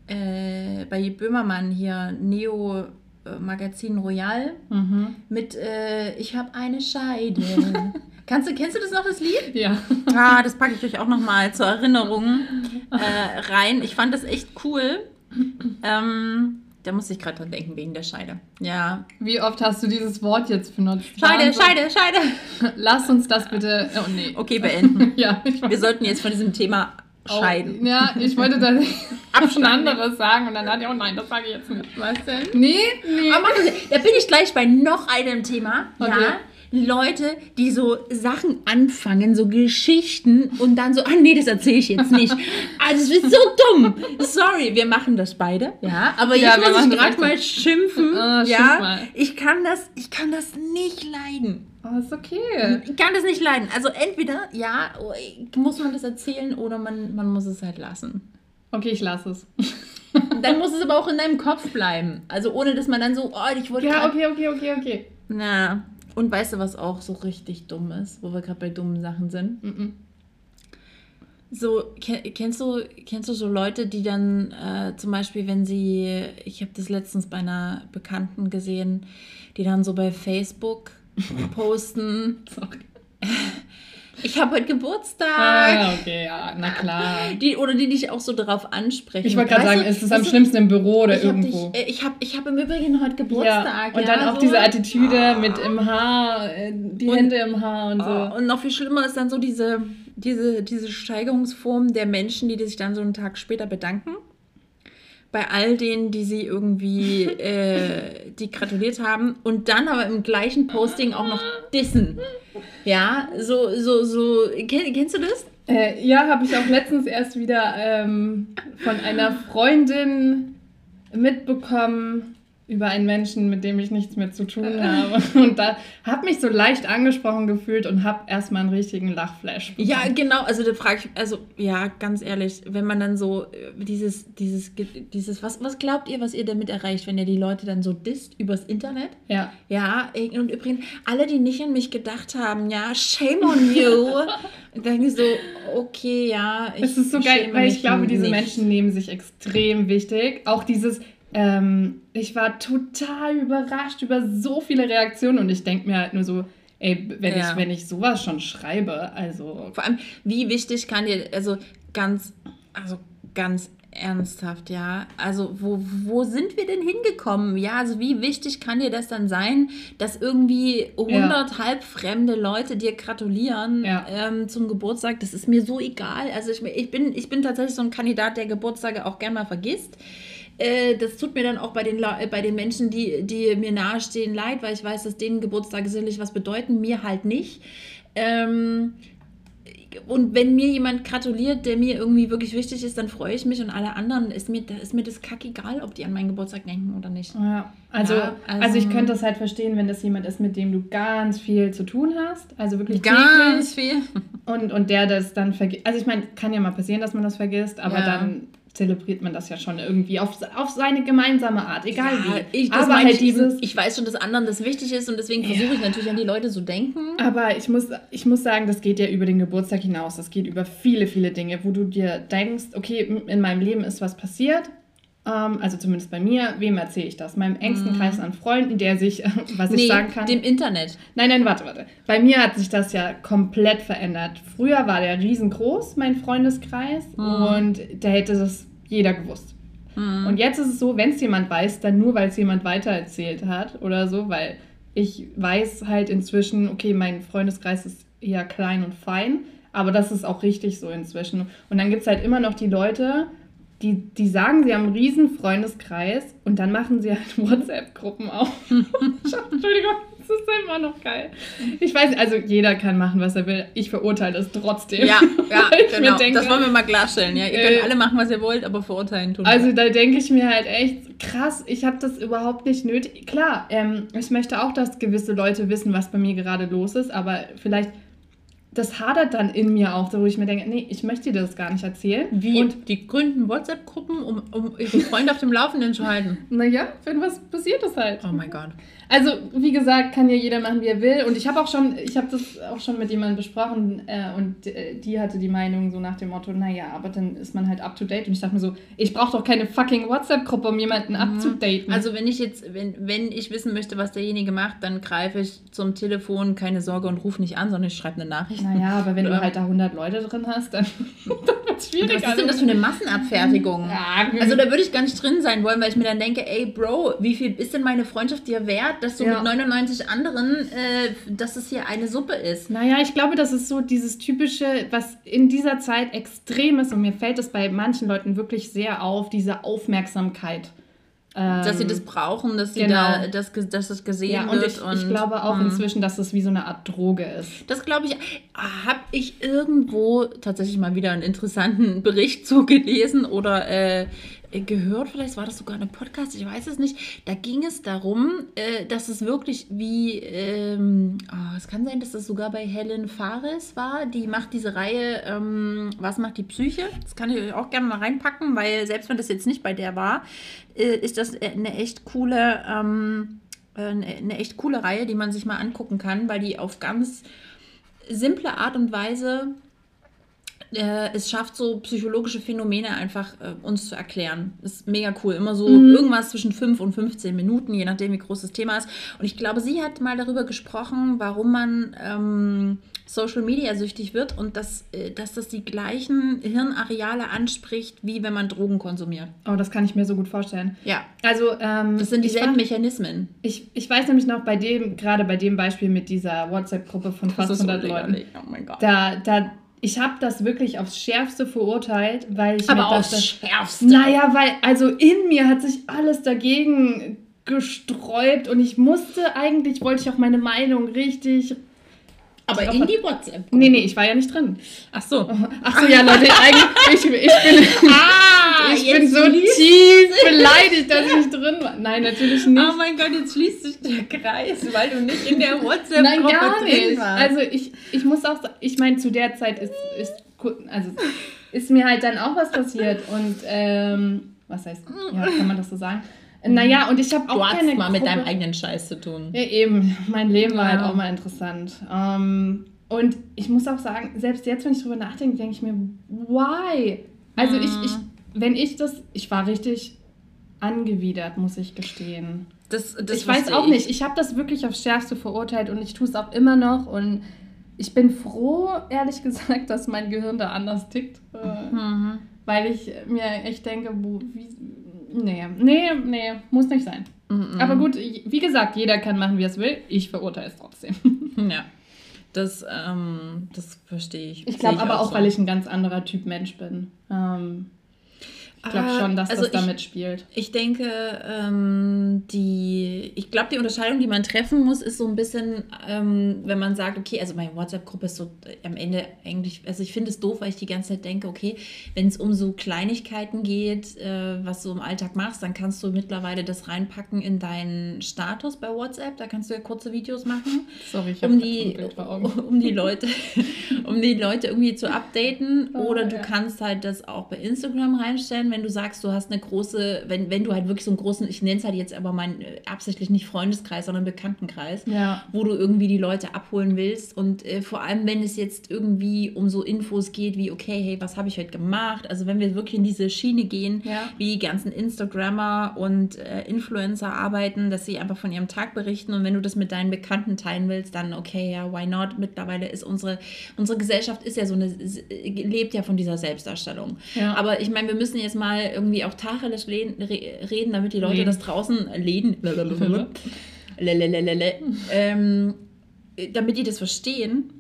äh, bei Böhmermann hier, Neo äh, Magazin Royal mhm. mit äh, Ich habe eine Scheide. (laughs) Kannst du, kennst du das noch, das Lied? Ja. Ah, das packe ich euch auch nochmal zur Erinnerung (laughs) äh, rein. Ich fand das echt cool. Ähm, da muss ich gerade dran denken, wegen der Scheide. Ja. Wie oft hast du dieses Wort jetzt benutzt? Scheide, Wahnsinn. Scheide, Scheide. (laughs) Lass uns das bitte. Oh nee. Okay, (laughs) beenden. Ja, ich Wir sollten jetzt von diesem Thema scheiden. Oh, ja, ich wollte da (laughs) schon anderes sagen und dann hatte ich, oh nein, das sage ich jetzt nicht. Was denn? Nee, nee. Aber da bin ich gleich bei noch einem Thema. Okay. Ja. Leute, die so Sachen anfangen, so Geschichten und dann so, ah nee, das erzähle ich jetzt nicht. (laughs) Also es ist so dumm. Sorry, wir machen das beide, ja. Aber Ja, jetzt wir muss machen ich gerade mal schimpfen. Schimpf ja, mal. ich kann das, ich kann das nicht leiden. Oh, ist okay. Ich kann das nicht leiden. Also entweder, ja, muss man das erzählen oder man, man muss es halt lassen. Okay, ich lasse es. (laughs) Dann muss es aber auch in deinem Kopf bleiben. Also ohne, dass man dann so, oh, ich wollte Ja, okay, okay, okay, okay. Na, und weißt du, was auch so richtig dumm ist, wo wir gerade bei dummen Sachen sind? Mhm. So, ke- kennst du, kennst du so Leute, die dann äh, zum Beispiel, wenn sie, ich habe das letztens bei einer Bekannten gesehen, die dann so bei Facebook (laughs) posten, Sorry. (laughs) ich habe heute Geburtstag. Ah, okay, ja, na klar. Die, oder die dich auch so darauf ansprechen. Ich wollte gerade sagen, du, ist es am schlimmsten im Büro oder ich irgendwo? dich, äh, ich habe ich hab im Übrigen heute Geburtstag. ja. Und dann ja, auch so. diese Attitüde Ah. mit im Haar, äh, die Und- Hände im Haar und so. Oh, und noch viel schlimmer ist dann so diese, diese, diese Steigerungsform der Menschen, die sich dann so einen Tag später bedanken. Bei all denen, die sie irgendwie, äh, die gratuliert haben. Und dann aber im gleichen Posting auch noch dissen. Ja, so, so, so. Kenn, kennst du das? Äh, ja, habe ich auch letztens erst wieder ähm, von einer Freundin mitbekommen über einen Menschen, mit dem ich nichts mehr zu tun habe. (laughs) Und da habe mich so leicht angesprochen gefühlt und habe erstmal einen richtigen Lachflash. bekommen. Ja, genau. Also da frage ich, also ja, ganz ehrlich, wenn man dann so äh, dieses, dieses, dieses, was, was glaubt ihr, was ihr damit erreicht, wenn ihr die Leute dann so disst übers Internet? Ja. Ja, und übrigens, alle, die nicht an mich gedacht haben, ja, shame on you. (laughs) Denke ich so, okay, ja. Ich Es ist so geil, weil ich glaube, diese nicht. Menschen nehmen sich extrem wichtig. Auch dieses, ähm, ich war total überrascht über so viele Reaktionen und ich denke mir halt nur so, ey, wenn, Ja. ich, wenn ich sowas schon schreibe, also Vor allem, wie wichtig kann dir, also ganz, also ganz ernsthaft, ja. Also, wo, wo sind wir denn hingekommen? Ja, also wie wichtig kann dir das dann sein, dass irgendwie 100 halbfremde Leute dir gratulieren Ja. ähm, zum Geburtstag? Das ist mir so egal. Also ich, ich, bin, ich bin tatsächlich so ein Kandidat, der Geburtstage auch gern mal vergisst. Äh, Das tut mir dann auch bei den, äh, bei den Menschen, die, die mir nahestehen, leid, weil ich weiß, dass denen Geburtstage sicherlich was bedeuten, mir halt nicht. Ähm, und wenn mir jemand gratuliert, der mir irgendwie wirklich wichtig ist, dann freue ich mich und alle anderen ist mir, ist mir das kackegal, ob die an meinen Geburtstag denken oder nicht. Ja, also, Ja, also- also, ich könnte das halt verstehen, wenn das jemand ist, mit dem du ganz viel zu tun hast. Also wirklich Ganz viel. Und, und der das dann vergisst. Also ich meine, kann ja mal passieren, dass man das vergisst, aber Ja. dann zelebriert man das ja schon irgendwie auf, auf seine gemeinsame Art, egal Ja, wie. ich, aber halt ich, eben, dieses. ich weiß schon, dass anderen das wichtig ist und deswegen versuche ich natürlich an die Leute zu denken. Aber ich muss, ich muss sagen, das geht ja über den Geburtstag hinaus. Das geht über viele, viele Dinge, wo du dir denkst, okay, in meinem Leben ist was passiert. Ähm, also zumindest bei mir. Wem erzähle ich das? Meinem engsten Kreis an Freunden, der sich, (laughs) was ich Mhm. Nee, sagen kann. dem Internet. Nein, nein, warte, warte. Bei mir hat sich das ja komplett verändert. Früher war der riesengroß, mein Freundeskreis, und da hätte das jeder gewusst. Und jetzt ist es so, wenn es jemand weiß, dann nur, weil es jemand weitererzählt hat oder so, weil ich weiß halt inzwischen, okay, mein Freundeskreis ist eher klein und fein, aber das ist auch richtig so inzwischen. Und dann gibt es halt immer noch die Leute, die, die sagen, sie haben einen riesen Freundeskreis und dann machen sie halt (laughs) WhatsApp-Gruppen auf. (laughs) Entschuldigung, das ist immer noch geil. Ich weiß, also jeder kann machen, was er will. Ich verurteile es trotzdem. Ja, ja, (laughs) genau. denke- das wollen wir mal klarstellen. Ja, ihr könnt Äh, alle machen, was ihr wollt, aber verurteilen tun Also da denke ich mir halt echt, krass, ich habe das überhaupt nicht nötig. Klar, ähm, ich möchte auch, dass gewisse Leute wissen, was bei mir gerade los ist, aber vielleicht, das hadert dann in mir auch, wo ich mir denke, nee, ich möchte dir das gar nicht erzählen. Wie? Und Und die gründen WhatsApp-Gruppen, um, um ihre Freunde auf dem Laufenden zu halten. (laughs) naja, wenn was passiert ist halt. Oh mein Gott. Also, wie gesagt, kann ja jeder machen, wie er will. Und ich habe auch schon, ich habe das auch schon mit jemandem besprochen äh, und äh, die hatte die Meinung so nach dem Motto, naja, aber dann ist man halt up to date. Und ich dachte mir so, ich brauche doch keine fucking WhatsApp-Gruppe, um jemanden up to daten. Also wenn ich jetzt, wenn, wenn ich wissen möchte, was derjenige macht, dann greife ich zum Telefon, keine Sorge und rufe nicht an, sondern ich schreibe eine Nachricht. naja, aber wenn du halt da 100 Leute drin hast, dann, (laughs) dann wird es schwierig. Was ist denn das für eine Massenabfertigung? Ja, Also da würde ich gar nicht drin sein wollen, weil ich mir dann denke, ey Bro, wie viel ist denn meine Freundschaft dir wert, dass du Ja. mit 99 anderen, äh, dass es hier eine Suppe ist? Naja, ich glaube, das ist so dieses typische, was in dieser Zeit extrem ist und mir fällt es bei manchen Leuten wirklich sehr auf, diese Aufmerksamkeit. Dass sie Ähm, das brauchen, dass sie genau. da, dass, dass es gesehen Ja, und wird. ich, ich glaube auch Mhm. inzwischen, dass es wie so eine Art Droge ist. Das glaube ich, habe ich irgendwo tatsächlich mal wieder einen interessanten (laughs) Bericht zugelesen oder äh, gehört, vielleicht war das sogar ein Podcast, ich weiß es nicht. Da ging es darum, äh, dass es wirklich wie, ähm, oh, es kann sein, dass das sogar bei Helen Fares war, die macht diese Reihe, ähm, was macht die Psyche? Das kann ich euch auch gerne mal reinpacken, weil selbst wenn das jetzt nicht bei der war, äh, ist das eine echt coole, ähm, äh, eine echt coole Reihe, die man sich mal angucken kann, weil die auf ganz simple Art und Weise äh, es schafft, so psychologische Phänomene einfach äh, uns zu erklären. Ist mega cool. Immer so irgendwas zwischen 5 und 15 Minuten, je nachdem, wie groß das Thema ist. Und ich glaube, sie hat mal darüber gesprochen, warum man ähm, Social Media süchtig wird und dass, äh, dass das die gleichen Hirnareale anspricht, wie wenn man Drogen konsumiert. Oh, das kann ich mir so gut vorstellen. Ja. Also, ähm, Das sind ich dieselben war- Mechanismen. Ich, ich weiß nämlich noch bei dem, gerade bei dem Beispiel mit dieser WhatsApp-Gruppe von fast Das ist 100 Leuten. Oh mein Gott. da, da, ich habe das wirklich aufs Schärfste verurteilt, weil ich Aber mir aufs dachte, Schärfste. naja, weil, also in mir hat sich alles dagegen gesträubt und ich musste eigentlich, wollte ich auch meine Meinung richtig, Aber in die WhatsApp. nee, nee, ich war ja nicht drin. Ach so. Ach so, ja, Leute, eigentlich, ich, ich bin, (laughs) Ah, ich bin so schließt- tief beleidigt, dass ich nicht drin war. Nein, natürlich nicht. Oh mein Gott, jetzt schließt sich der Kreis, weil du nicht in der WhatsApp-Gruppe Nein, gar drin nicht. warst. Also ich, ich muss auch sagen, ich meine, zu der Zeit ist, ist, also ist mir halt dann auch was passiert. Und ähm, was heißt, ja, kann man das so sagen? Naja, und ich habe du auch hast keine mal mit Gruppe- deinem eigenen Scheiß zu tun. Ja, eben. Mein Leben war Ja. halt auch mal interessant. Ähm, und ich muss auch sagen, selbst jetzt, wenn ich drüber nachdenke, denke ich mir, why? Also ich, ich, wenn ich das, ich war richtig angewidert, muss ich gestehen. Das, das ich weiß auch nicht. Ich habe das wirklich aufs Schärfste verurteilt und ich tue es auch immer noch. Und ich bin froh, ehrlich gesagt, dass mein Gehirn da anders tickt. Äh, Mhm. Weil ich mir echt denke, wo, wie, nee, nee, nee, muss nicht sein. Mhm. Aber gut, wie gesagt, jeder kann machen, wie er es will. Ich verurteile es trotzdem. (laughs) Ja. Das, ähm, das verstehe ich. Ich glaube aber auch, so. weil ich ein ganz anderer Typ Mensch bin. Ähm, ich glaube Ah, schon, dass also das da ich- mitspielt. Ich denke, ähm, die, ich glaube, die Unterscheidung, die man treffen muss, ist so ein bisschen, ähm, wenn man sagt, okay, also meine WhatsApp-Gruppe ist so äh, am Ende eigentlich, also ich finde es doof, weil ich die ganze Zeit denke, okay, wenn es um so Kleinigkeiten geht, äh, was du im Alltag machst, dann kannst du mittlerweile das reinpacken in deinen Status bei WhatsApp, da kannst du ja kurze Videos machen Sorry, ich um die, (laughs) um die Leute, um die Leute irgendwie zu updaten. (laughs) Oh, Oder du ja. kannst halt das auch bei Instagram reinstellen, wenn du sagst, du hast eine große, wenn, wenn du halt wirklich so einen großen, ich nenne es halt jetzt aber meinen äh, absichtlich nicht Freundeskreis, sondern Bekanntenkreis, Ja. wo du irgendwie die Leute abholen willst. Und äh, vor allem, wenn es jetzt irgendwie um so Infos geht, wie, okay, hey, was habe ich heute gemacht? Also wenn wir wirklich in diese Schiene gehen, Ja. wie die ganzen Instagrammer und äh, Influencer arbeiten, dass sie einfach von ihrem Tag berichten und wenn du das mit deinen Bekannten teilen willst, dann okay, ja, why not? Mittlerweile ist unsere, unsere Gesellschaft ist ja so eine, lebt ja von dieser Selbstdarstellung. Ja. Aber ich meine, wir müssen jetzt mal irgendwie auch Tacheles reden, damit die Leute Leben. das draußen leden, Lelelelele. (laughs) ähm, damit die das verstehen,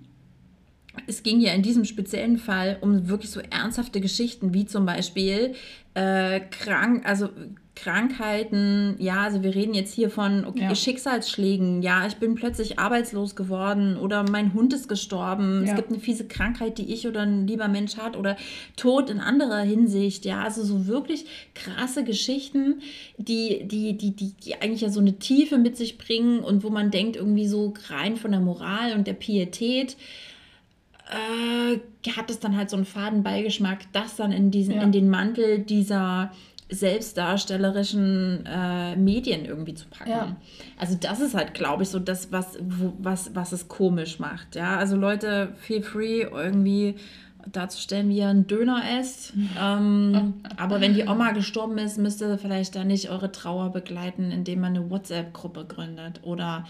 es ging ja in diesem speziellen Fall um wirklich so ernsthafte Geschichten, wie zum Beispiel äh, krank, also Krankheiten, ja, also wir reden jetzt hier von okay, Ja. Schicksalsschlägen, ja, ich bin plötzlich arbeitslos geworden oder mein Hund ist gestorben, Ja. es gibt eine fiese Krankheit, die ich oder ein lieber Mensch hat oder Tod in anderer Hinsicht, ja, also so wirklich krasse Geschichten, die, die, die, die, die eigentlich ja so eine Tiefe mit sich bringen und wo man denkt, irgendwie so rein von der Moral und der Pietät, äh, hat es dann halt so einen faden Beigeschmack, das dann in, diesen, Ja. in den Mantel dieser selbstdarstellerischen äh, Medien irgendwie zu packen. Ja. Also das ist halt, glaube ich, so das, was, wo, was, was es komisch macht. Ja, also Leute, feel free irgendwie darzustellen, wie ihr einen Döner esst. (laughs) Ähm, aber wenn die Oma gestorben ist, müsst ihr vielleicht da nicht eure Trauer begleiten, indem man eine WhatsApp-Gruppe gründet oder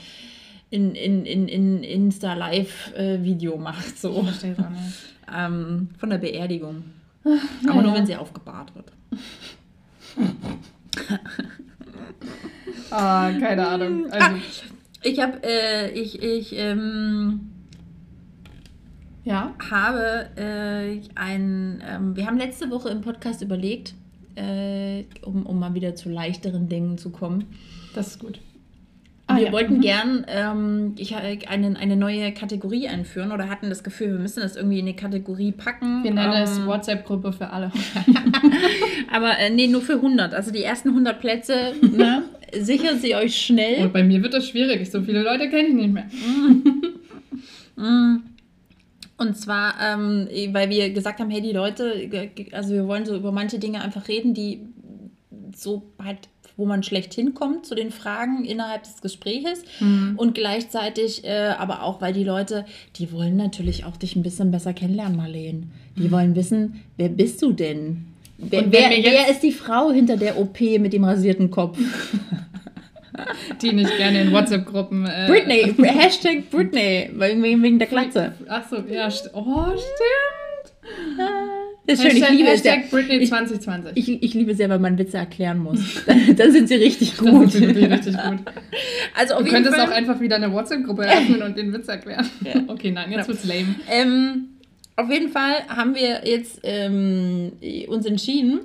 in, in, in, in Insta-Live-Video macht. So. Ich verstehe es auch nicht. (laughs) Ähm, von der Beerdigung. Aber nur, ja. wenn sie aufgebahrt wird. (laughs) Ah, keine Ahnung. Also, Ich habe, äh, ich, ich, ähm, ja. habe äh, ein, ähm, wir haben letzte Woche im Podcast überlegt, äh, um, um mal wieder zu leichteren Dingen zu kommen. Das ist gut. Wir Ah, ja. wollten Mhm. gern ähm, ich, äh, eine, eine neue Kategorie einführen oder hatten das Gefühl, wir müssen das irgendwie in eine Kategorie packen. Wir nennen ähm, es WhatsApp-Gruppe für alle. (laughs) (laughs) Aber äh, nee, nur für 100. Also die ersten 100 Plätze, ne, (laughs) sichern sie euch schnell. Und bei mir wird das schwierig. So viele Leute kenne ich nicht mehr. Mm. Und zwar, ähm, weil wir gesagt haben, hey, die Leute, also wir wollen so über manche Dinge einfach reden, die so halt, wo man schlecht hinkommt zu den Fragen innerhalb des Gespräches. Und gleichzeitig, äh, aber auch, weil die Leute, die wollen natürlich auch dich ein bisschen besser kennenlernen, Marleen. Die wollen wissen, wer bist du denn? Wer, wer, wer ist die Frau hinter der OP mit dem rasierten Kopf? (laughs) Die nicht gerne in WhatsApp-Gruppen. Äh, Britney, (laughs) Hashtag Britney, wegen, wegen der Glatze. Ach so, ja, oh, stimmt. Das ist schön, ich Hashtag, liebe es ja. Hashtag Britney Ich- 2020. Ich, ich liebe sehr, wenn man Witze erklären muss. (laughs) da sind sie richtig das gut. ist wirklich richtig gut. (laughs) Also auf Du könntest Fall, auch einfach wieder eine WhatsApp-Gruppe (laughs) eröffnen und den Witz erklären. Okay, nein, jetzt wird's lame. ähm, auf jeden Fall haben wir jetzt ähm, uns entschieden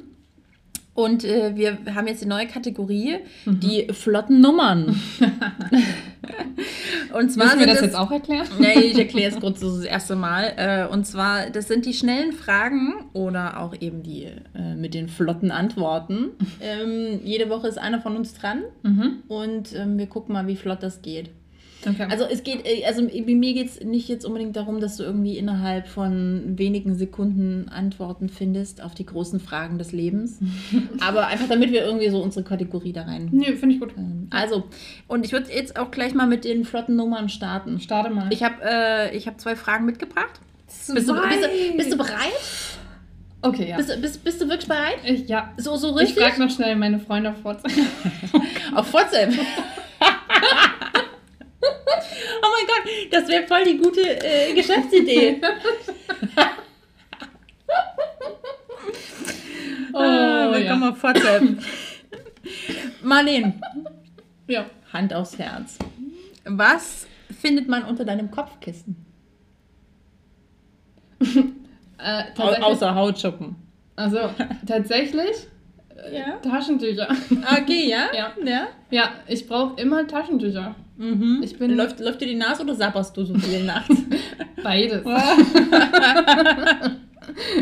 und äh, wir haben jetzt die neue Kategorie, die flotten Nummern. (laughs) (laughs) und zwar Müssen wir sind das jetzt auch erklären? (laughs) Nee, ich erkläre es kurz das erste Mal. Äh, und zwar, das sind die schnellen Fragen oder auch eben die äh, mit den flotten Antworten. Ähm, jede Woche ist einer von uns dran Mhm. und ähm, wir gucken mal, wie flott das geht. Okay. Also es geht, äh, also bei mir geht es nicht jetzt unbedingt darum, dass du irgendwie innerhalb von wenigen Sekunden Antworten findest auf die großen Fragen des Lebens. (laughs) Aber einfach damit wir irgendwie so unsere Kategorie da rein. nee, finde ich gut. ähm, Also, und ich würde jetzt auch gleich mal mit den flotten Nummern starten. Starte mal. Ich habe äh, ich hab zwei Fragen mitgebracht. Bist du, bist, du, bist du bereit? Okay, ja. Bist, bist, bist du wirklich bereit? ich, ja. So, so Ich richtig? frage noch schnell meine Freunde auf WhatsApp. Auf WhatsApp. (laughs) oh mein Gott, das wäre voll die gute äh, Geschäftsidee. (laughs) Oh, ah, ja. willkommen auf WhatsApp. Marlene, ja. Hand aufs Herz. Was findet man unter deinem Kopfkissen? (laughs) Äh, Au außer Hautschuppen. also, tatsächlich Ja. Taschentücher. Okay, ja? (laughs) Ja. ja? Ja, ich brauche immer Taschentücher. Mhm. Ich bin- läuft, läuft dir die Nase oder sabberst du so viel nachts? (laughs) Beides. (laughs)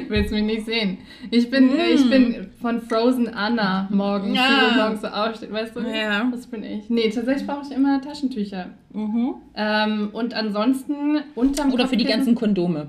Willst mich nicht sehen. Ich bin, äh, ich bin von Frozen Anna morgens, Ja. die so morgens so aufsteht, weißt du? Ja. Das bin ich. Nee, tatsächlich brauche ich immer Taschentücher. mhm. Ähm, und ansonsten unterm Oder für die Kopfkissen- ganzen Kondome.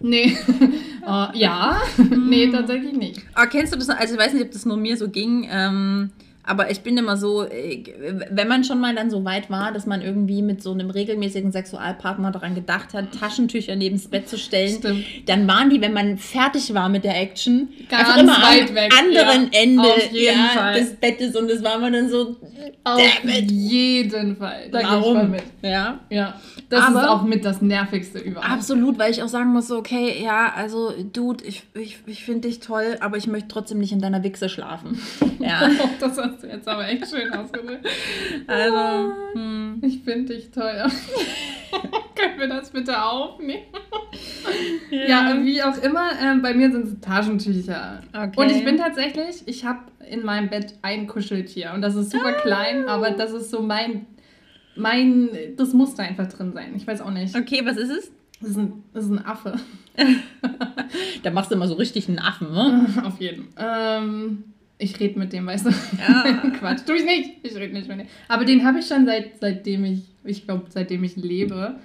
Nee. (laughs) oh, ja. nee, tatsächlich nicht. Ah, kennst du das? Also ich weiß nicht, ob das nur mir so ging, ähm, aber ich bin immer so, äh, wenn man schon mal dann so weit war, dass man irgendwie mit so einem regelmäßigen Sexualpartner daran gedacht hat, Taschentücher neben das Bett zu stellen, Stimmt. dann waren die, wenn man fertig war mit der Action, Ganz einfach immer weit am weg, anderen ja. Ende ja, des Bettes und das war man dann so, Auf jeden Fall. Da Warum? mit. Ja. Ja. Das Aber- ist auch mit das Nervigste überhaupt. Absolut, weil ich auch sagen muss, so, okay, ja, also Dude, ich, ich, ich finde dich toll, aber ich möchte trotzdem nicht in deiner Wichse schlafen. (laughs) Ja, das hast du jetzt aber echt schön ausgedrückt. (laughs) also, hm. Ich finde dich teuer. (laughs) Können wir das bitte aufnehmen? Ja, wie auch immer, ähm, bei mir sind es Taschentücher. Okay. Und ich bin tatsächlich, ich habe in meinem Bett ein Kuscheltier und das ist super Ah. klein, aber das ist so mein, mein, das muss da einfach drin sein. Ich weiß auch nicht. Okay, was ist es? Das ist ein, das ist ein Affe. (laughs) Da machst du immer so richtig einen Affen, ne? Auf jeden. Ähm, ich rede mit dem, weißt du? Ja. (laughs) Quatsch, tu ich nicht. Ich rede nicht mit dem. Aber den habe ich schon seit, seitdem ich, ich glaube, seitdem ich lebe.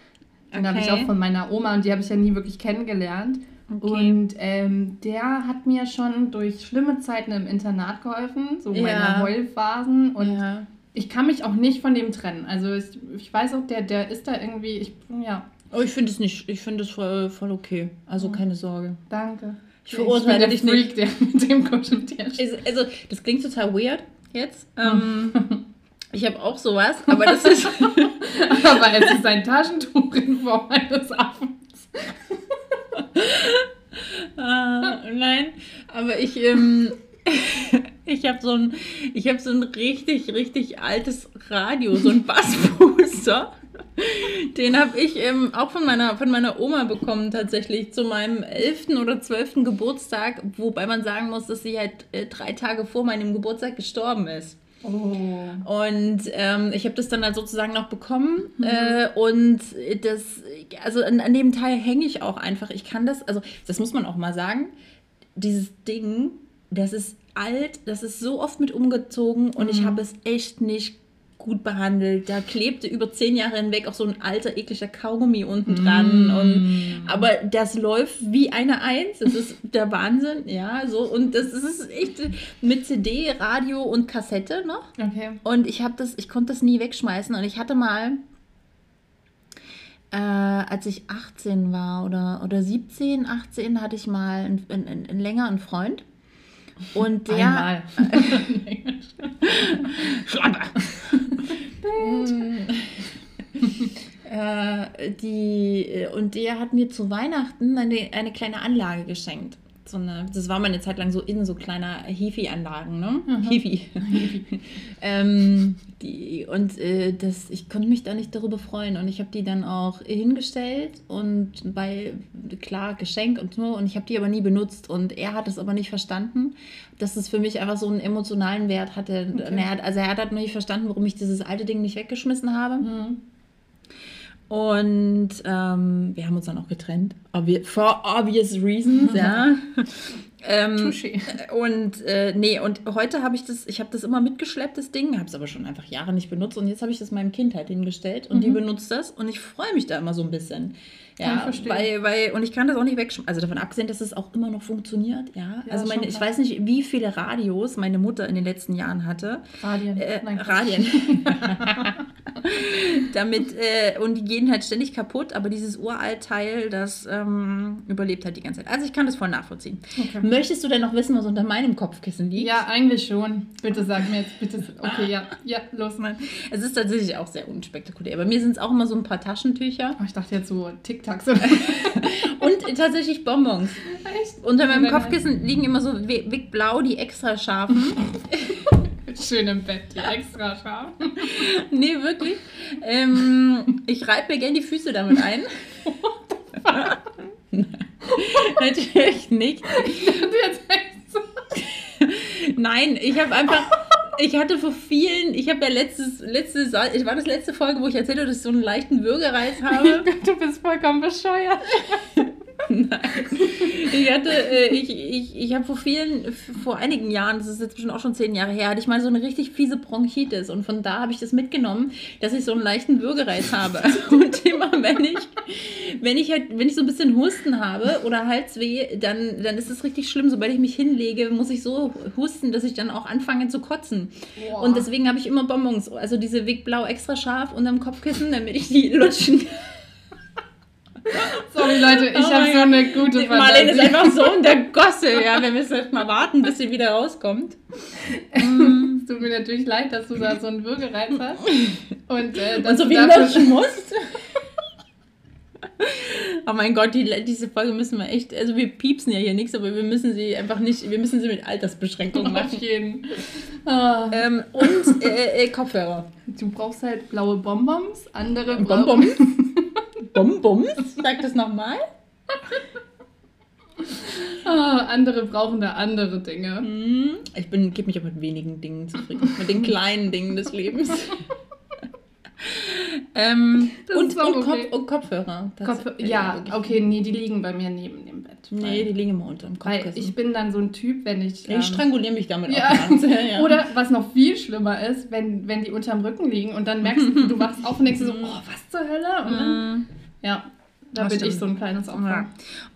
Den habe ich Okay. auch von meiner Oma und die habe ich ja nie wirklich kennengelernt. Okay. Und ähm, der hat mir schon durch schlimme Zeiten im Internat geholfen, so Ja. meine Heulphasen. Und ja. ich kann mich auch nicht von dem trennen. Also ich, ich weiß auch, der, der ist da irgendwie, ich, ja, Oh, ich finde es nicht, ich finde es voll, voll okay. Also keine Sorge. danke. Ich verurteile bin dich der nicht. Freak, der (laughs) mit dem Kuscheltier Also, also, das klingt total weird jetzt. Ähm, (laughs) ich habe auch sowas, aber das ist. (laughs) Aber es ist ein Taschentuch in Form eines Affens. Ah, nein, aber ich, ähm, (laughs) ich habe so ein, ich habe so ein richtig, richtig altes Radio, so ein Bassbooster. Den habe ich ähm, auch von meiner, von meiner Oma bekommen, tatsächlich zu meinem 11. oder 12. Geburtstag, wobei man sagen muss, dass sie halt äh, drei Tage vor meinem Geburtstag gestorben ist. Oh. Und ähm, ich habe das dann halt sozusagen noch bekommen. Äh, und das, also an, an dem Teil hänge ich auch einfach. Ich kann das, also das muss man auch mal sagen, dieses Ding, das ist alt, das ist so oft mit umgezogen und ich habe es echt nicht gut behandelt. Da klebte über zehn Jahre hinweg auch so ein alter, ekliger Kaugummi unten dran. Und, aber das läuft wie eine Eins. Das ist der Wahnsinn, ja. So, und das ist echt mit CD, Radio und Kassette noch. Okay. Und ich habe das, ich konnte das nie wegschmeißen. Und ich hatte mal, äh, als ich 18 war oder, oder 17, 18, hatte ich mal einen, einen, einen länger einen Freund. Und der. (laughs) Schlampe. (laughs) äh, die, und der hat mir zu Weihnachten eine, eine kleine Anlage geschenkt. So eine, das war mal eine Zeit lang so in so kleiner Hifi-Anlagen, ne? Hifi. (laughs) ähm, die, und äh, das, ich konnte mich da nicht darüber freuen. Und ich habe die dann auch hingestellt und bei, klar, Geschenk und so. Und ich habe die aber nie benutzt. Und er hat es aber nicht verstanden, dass es für mich einfach so einen emotionalen Wert hatte. Und Er hat, also er hat halt noch nicht verstanden, warum ich dieses alte Ding nicht weggeschmissen habe. Mhm. Und ähm, wir haben uns dann auch getrennt. Obvi for obvious reasons, ja. (laughs) ähm, und äh, nee, und heute habe ich das, ich habe das immer mitgeschleppt, das Ding, habe es aber schon einfach Jahre nicht benutzt und jetzt habe ich das meinem Kind halt hingestellt und die benutzt das und ich freue mich da immer so ein bisschen. Ja, weil, weil, und ich kann das auch nicht wegschmeißen. Also davon abgesehen, dass es auch immer noch funktioniert, ja. Ja, also meine, ich weiß nicht, wie viele Radios meine Mutter in den letzten Jahren hatte. Radien. Äh, Nein. Radien. (laughs) Damit, äh, und die gehen halt ständig kaputt, aber dieses Uraltteil, das ähm, überlebt halt die ganze Zeit. Also ich kann das voll nachvollziehen. Okay. Möchtest du denn noch wissen, was unter meinem Kopfkissen liegt? Ja, eigentlich schon. Bitte sag mir jetzt, bitte. Okay, ja, ja, los, mal. Es ist tatsächlich auch sehr unspektakulär. Bei mir sind es auch immer so ein paar Taschentücher. Oh, ich dachte jetzt so Tic-Tacs. (laughs) und tatsächlich Bonbons. Echt? Unter meinem Kopfkissen liegen immer so Big Blau, die extra scharfen. (laughs) Schön im Bett, die extra scharf. nee, wirklich. Ähm, ich reibe mir gerne die Füße damit ein. (laughs) Natürlich nicht. Nein, ich habe einfach. Ich hatte vor vielen, ich habe ja letztes, letztes, war das letzte Folge, wo ich erzählt habe, dass ich so einen leichten Würgereiz habe. (laughs) du bist vollkommen bescheuert. (laughs) Nein. Ich hatte, äh, ich, ich, ich habe vor vielen, vor einigen Jahren, das ist jetzt bestimmt auch schon zehn Jahre her, hatte ich mal so eine richtig fiese Bronchitis und von da habe ich das mitgenommen, dass ich so einen leichten Würgereiz habe. (laughs) Und immer wenn ich, wenn ich halt, wenn ich so ein bisschen Husten habe oder Halsweh, dann, dann ist es richtig schlimm. Sobald ich mich hinlege, muss ich so husten, dass ich dann auch anfange zu kotzen. Boah. Und deswegen habe ich immer Bonbons, also diese Weg Blau extra scharf unterm Kopfkissen, damit ich die lutschen kann. (laughs) Sorry Leute, ich oh habe so eine gute Fantasie. Marlene ist einfach so (laughs) in der Gosse. Ja, wir müssen jetzt mal warten, bis sie wieder rauskommt. es tut mir natürlich leid, dass du da so einen Würgereiz hast. Und, äh, dass Und so viel löschen (laughs) musst. Oh mein Gott, die, diese Folge müssen wir echt, also wir piepsen ja hier nichts, aber wir müssen sie einfach nicht, wir müssen sie mit Altersbeschränkungen machen. Auf jeden. Ah. Ähm, und äh, äh, Kopfhörer. Du brauchst halt blaue Bonbons, andere Bonbons. Bonbons? Sag das nochmal. Oh, andere brauchen da andere Dinge. Hm. Ich bin, gebe mich auch mit wenigen Dingen zufrieden. mit den kleinen Dingen des Lebens. ähm, und, und, okay. Kopf, und, Kopfhörer. Kopf, ja, okay, nee, die liegen bei mir neben dem Bett. Nee, die liegen immer unter dem Kopfkissen. Weil ich bin dann so ein Typ, wenn ich... Ähm, ich stranguliere mich damit ja. auch. ja. Oder was noch viel schlimmer ist, wenn, wenn die unterm Rücken liegen und dann merkst du, du wachst auf und denkst so, oh, was zur Hölle? Und dann, mhm. Ja, da bin ich so ein kleines Opfer. Ja.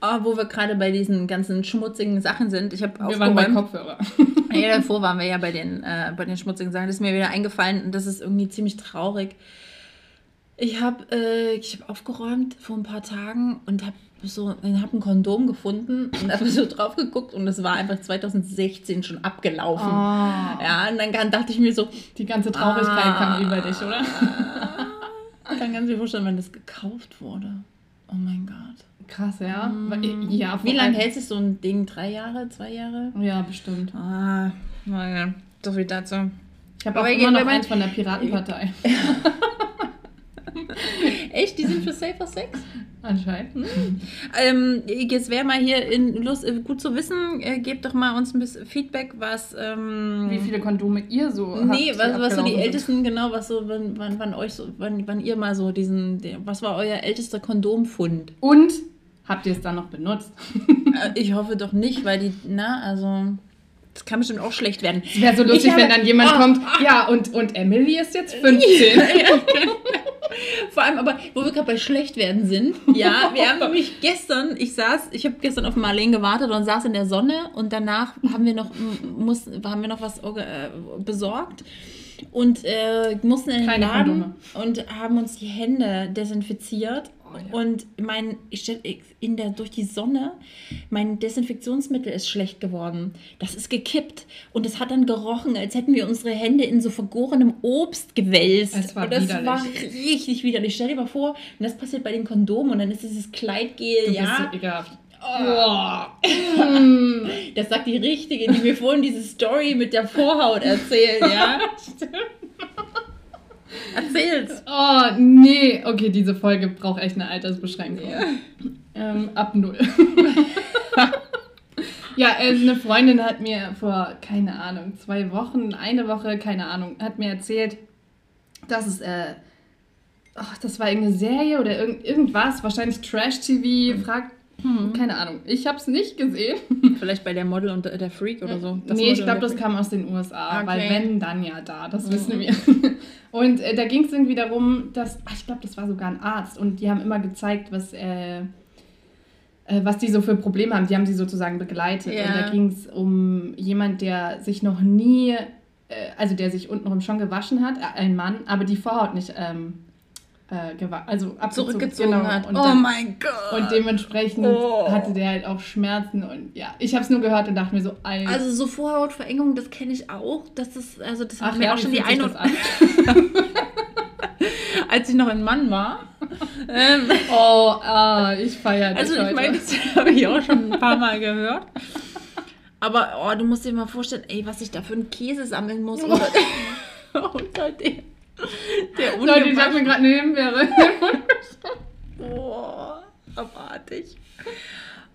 Oh, wo wir gerade bei diesen ganzen schmutzigen Sachen sind. Ich habe Wir waren bei Kopfhörer. (laughs) ja, davor waren wir ja bei den, äh, bei den schmutzigen Sachen. Das ist mir wieder eingefallen und das ist irgendwie ziemlich traurig. Ich habe äh, hab aufgeräumt vor ein paar Tagen und habe so, hab ein Kondom gefunden und habe so drauf geguckt und es war einfach 2016 schon abgelaufen. Oh. Ja, und dann dachte ich mir so. Die ganze Traurigkeit ah, kam über dich, oder? (laughs) dann kannst du dir vorstellen, wenn das gekauft wurde. Oh mein Gott. Krass, ja. Mm. ja Wie lange hält sich so ein Ding? Drei Jahre, zwei Jahre? Ja, bestimmt. Ah, naja, so viel dazu. Ich habe auch immer noch eins von der Piratenpartei. (laughs) (laughs) Echt? Die sind für Safer Sex? Anscheinend. Mhm. Ähm, jetzt wäre mal hier in Lust, äh, gut zu wissen, äh, gebt doch mal uns ein bisschen Feedback, was. Ähm, Wie viele Kondome ihr so Nee, habt, was, was so die ältesten, genau, was so, wann, wann, wann euch so, wann, wann ihr mal so diesen, was war euer ältester Kondomfund? Und habt ihr es dann noch benutzt? Äh, ich hoffe doch nicht, weil die, na, also. Das kann bestimmt auch schlecht werden. Es wäre so lustig, habe, wenn dann jemand oh, kommt, oh, ja, und, und Emily ist jetzt 15. ja, genau. Vor allem aber, wo wir gerade bei schlecht werden sind. Ja, wir haben nämlich gestern, ich saß, ich habe gestern auf Marlene gewartet und saß in der Sonne und danach haben wir noch, muss, haben wir noch was äh, besorgt und äh, mussten in den Keine Laden Kondome. und haben uns die Hände desinfiziert und mein, ich in der, durch die Sonne, mein Desinfektionsmittel ist schlecht geworden. Das ist gekippt. Und es hat dann gerochen, als hätten wir unsere Hände in so vergorenem Obst gewälzt. Das war, und das widerlich. war richtig widerlich. Stell dir mal vor, und das passiert bei den Kondomen und dann ist dieses Kleidgel, du ja. Bist ekelhaft. Oh. Das sagt die Richtige, die mir vorhin diese Story mit der Vorhaut erzählt, ja. (laughs) Stimmt. Erzähl's. Oh, nee. Okay, diese Folge braucht echt eine Altersbeschränkung. Ja. Ähm, ab null. (laughs) ja, äh, eine Freundin hat mir vor, keine Ahnung, zwei Wochen, eine Woche, keine Ahnung, hat mir erzählt, dass es, äh, oh, das war irgendeine Serie oder irgend, irgendwas, wahrscheinlich Trash-TV, fragt hm. Keine Ahnung. Ich habe es nicht gesehen. (laughs) Vielleicht bei der Model und der Freak oder so. Das nee, ich glaube, das kam aus den USA. Okay. Weil wenn, dann ja da. Das mhm. wissen wir. (laughs) Und äh, da ging es irgendwie darum, dass, ach, ich glaube, das war sogar ein Arzt. Und die haben immer gezeigt, was, äh, äh, was die so für Probleme haben. Die haben sie sozusagen begleitet. Ja. Und da ging es um jemand, der sich noch nie äh, also der sich untenrum schon gewaschen hat, äh, ein Mann, aber die Vorhaut nicht ähm, äh, also Zurückgezogen genau. hat. Und oh dann- mein Gott. Und dementsprechend Oh. hatte der halt auch Schmerzen und ja, ich habe es nur gehört und dachte mir so, Alter. also so Vorhautverengung, das kenne ich auch. Das ist, also das Ach hat mir ja, auch schon die sich das an? (laughs) als ich noch ein Mann war. ähm, Oh, ah, ich feiere dich also ich meine, das habe ich auch schon ein paar Mal gehört. Aber oh, du musst dir mal vorstellen, ey, was ich da für einen Käse sammeln muss unter, (laughs) unter dem, der Leute, ich habe mir gerade eine Himbeere. (laughs) Boah, abartig.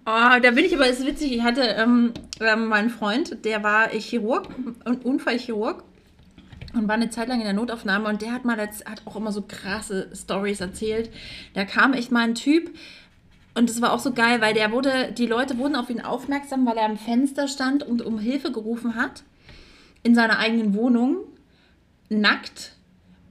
Oh, da bin ich aber, ist witzig, ich hatte ähm, ähm, meinen Freund, der war Chirurg, Unfallchirurg und war eine Zeit lang in der Notaufnahme und der hat mal, jetzt, hat auch immer so krasse Stories erzählt. Da kam echt mal ein Typ und das war auch so geil, weil der wurde, die Leute wurden auf ihn aufmerksam, weil er am Fenster stand und um Hilfe gerufen hat in seiner eigenen Wohnung, nackt.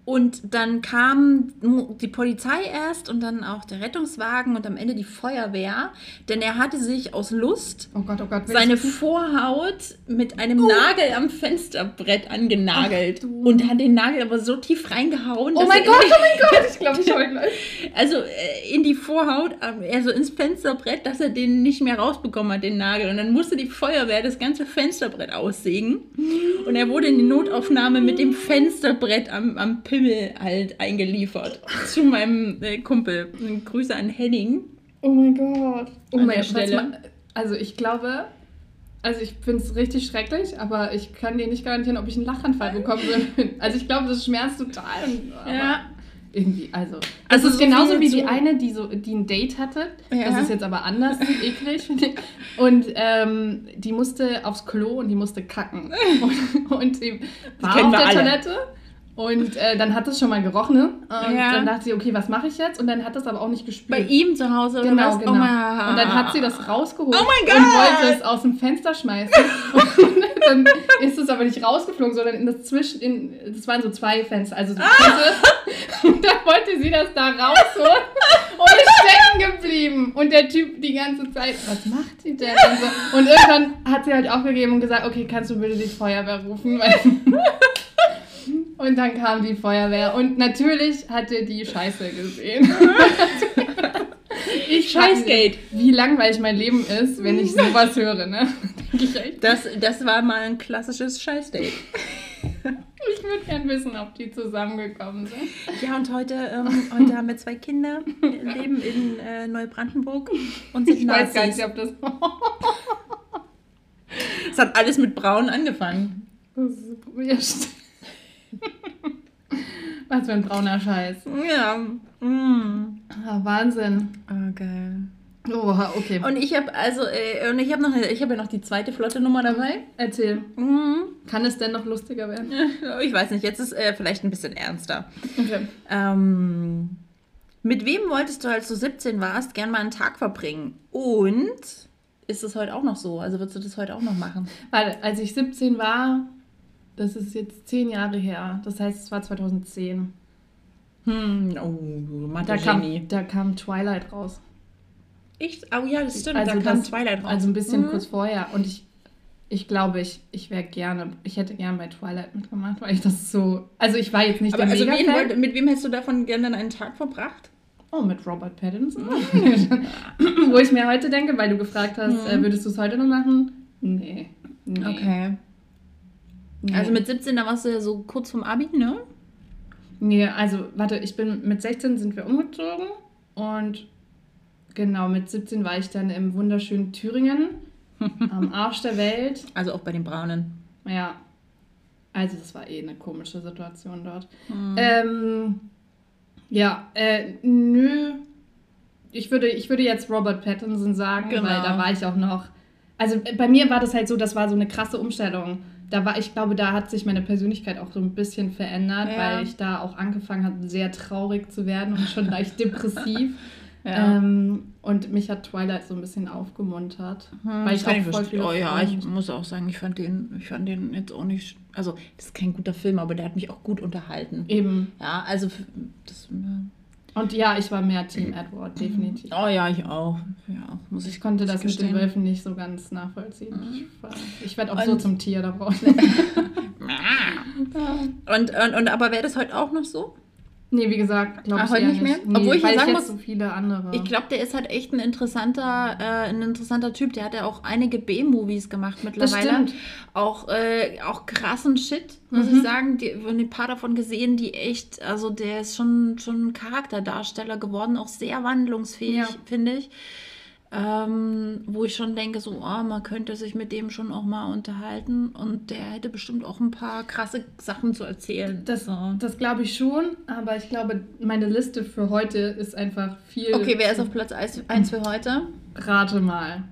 Und dann kam die Polizei erst und dann auch der Rettungswagen und am Ende die Feuerwehr, denn er hatte sich aus Lust Oh Gott, oh Gott. seine Vorhaut mit einem Nagel am Fensterbrett angenagelt und hat den Nagel aber so tief reingehauen, Oh mein Gott, oh mein Gott, ich glaube, ich gleich. (laughs) also äh, in die Vorhaut, also ins Fensterbrett, dass er den nicht mehr rausbekommen hat, den Nagel. Und dann musste die Feuerwehr das ganze Fensterbrett aussägen. Und er wurde in die Notaufnahme mit dem Fensterbrett am, am Pimmel halt eingeliefert. (laughs) Zu meinem äh, Kumpel. Grüße an Henning. Oh mein Gott. Oh An mein der Gott. Also ich glaube, also ich finde es richtig schrecklich, aber ich kann dir nicht garantieren, ob ich einen Lachanfall bekommen würde. (laughs) Also ich glaube, das schmerzt total. Ja. Irgendwie, also. Das Also ist so genauso wie die eine, die so, die ein Date hatte. Ja. Das ist jetzt aber anders eklig. Und ähm, die musste aufs Klo und die musste kacken. (laughs) Und, und sie war auf der alle. Toilette. Und äh, dann hat es schon mal gerochen, ne? Und Ja. dann dachte sie, okay, was mache ich jetzt? Und dann hat es aber auch nicht gespürt. Bei ihm zu Hause oder Genau, was? genau. Oh und dann hat sie das rausgeholt Oh mein und wollte es aus dem Fenster schmeißen. (laughs) und dann ist es aber nicht rausgeflogen, sondern in das Zwischen, in, das waren so zwei Fenster, also so Fenster. (laughs) Und dann wollte sie das da rausholen und ist stecken geblieben. Und der Typ die ganze Zeit, was macht sie denn? Und, so. und irgendwann hat sie halt aufgegeben und gesagt, okay, kannst du bitte die Feuerwehr rufen? (laughs) Und dann kam die Feuerwehr und natürlich hatte die Scheiße gesehen. (laughs) Ich Scheißgate. Wie langweilig mein Leben ist, wenn ich sowas höre, ne? (laughs) Denke ich echt. Das, das war mal ein klassisches Scheißdate. Ich würde gern wissen, ob die zusammengekommen sind. Ja, und heute, ähm, heute haben wir zwei Kinder, leben in äh, Neubrandenburg und sind Ich weiß gar Nazis. nicht, ob das. Es hat alles mit Braun angefangen. das ist wurscht. (laughs) Was für ein brauner Scheiß. Ja. Mm. Ah, Wahnsinn. Oh, geil. Oha, okay. Und ich habe also, äh, und ich habe noch, ich habe ja noch die zweite flotte Nummer dabei. Erzähl. Mhm. Kann es denn noch lustiger werden? (laughs) Ich weiß nicht, jetzt ist äh, vielleicht ein bisschen ernster. Okay. Ähm, mit wem wolltest du, als du 17 warst, gern mal einen Tag verbringen? Und ist es heute auch noch so? Also würdest du das heute auch noch machen? Weil, als ich 17 war, das ist jetzt zehn Jahre her. Das heißt, es war 2010. Hm, oh, Da Mathe kam, Genie. da kam Twilight raus. Echt? Oh ja, das stimmt. Also da kam das- Twilight raus. Also ein bisschen Mhm. kurz vorher. Und ich, ich glaube, ich, ich wäre gerne, ich hätte gern bei Twilight mitgemacht, weil ich das so. Also ich war jetzt nicht Aber der also wen, wollt- mit wem hättest du davon gerne einen Tag verbracht? Oh, mit Robert Pattinson. Mhm. (laughs) Wo ich mir heute denke, weil du gefragt hast, Mhm. äh, würdest du es heute noch machen? Nee. nee. Nee. Also mit 17, da warst du ja so kurz vom Abi, ne? Nee, also warte, ich bin mit 16 sind wir umgezogen und genau, mit 17 war ich dann im wunderschönen Thüringen, (laughs) am Arsch der Welt. Also auch bei den Braunen. Ja. Also das war eh eine komische Situation dort. Mhm. Ähm, ja, äh, nö. Ich würde, ich würde jetzt Robert Pattinson sagen, Genau. weil da war ich auch noch. Also bei mir war das halt so, das war so eine krasse Umstellung. Da war, ich glaube, da hat sich meine Persönlichkeit auch so ein bisschen verändert, Ja. weil ich da auch angefangen habe, sehr traurig zu werden und schon leicht (laughs) depressiv. Ja. Ähm, und mich hat Twilight so ein bisschen aufgemuntert. Hm, weil ich auch voll viele Oh ja, ich muss auch sagen, ich fand den, ich fand den jetzt auch nicht. Also, das ist kein guter Film, aber der hat mich auch gut unterhalten. Eben. Ja, also das. Und ja, ich war mehr Team Edward, definitiv. Oh ja, ich auch. Ja, muss ich Ich konnte das ich mit den gestehen. Wölfen nicht so ganz nachvollziehen. Ich, war- ich werde auch Und- so zum Tier, da brauche ich (laughs) nicht. (laughs) Und, und, und aber wäre das heute auch noch so? Nee, wie gesagt, glaube Ah, ich heute nicht mehr? Nee, Obwohl ich weil sagen ich muss, so viele andere. Ich glaube, der ist halt echt ein interessanter, äh, ein interessanter Typ. Der hat ja auch einige B-Movies gemacht mittlerweile. stimmt. Auch, äh, auch krassen Shit, muss Mhm. ich sagen. Die, ein paar davon gesehen, die echt, also der ist schon, schon ein Charakterdarsteller geworden, auch sehr wandlungsfähig, Ja. finde ich. Ähm, wo ich schon denke, so, oh, man könnte sich mit dem schon auch mal unterhalten und der hätte bestimmt auch ein paar krasse Sachen zu erzählen. das so. das glaube ich schon, aber ich glaube, meine Liste für heute ist einfach viel. Okay, wer ist auf Platz 1 für heute? Rate mal.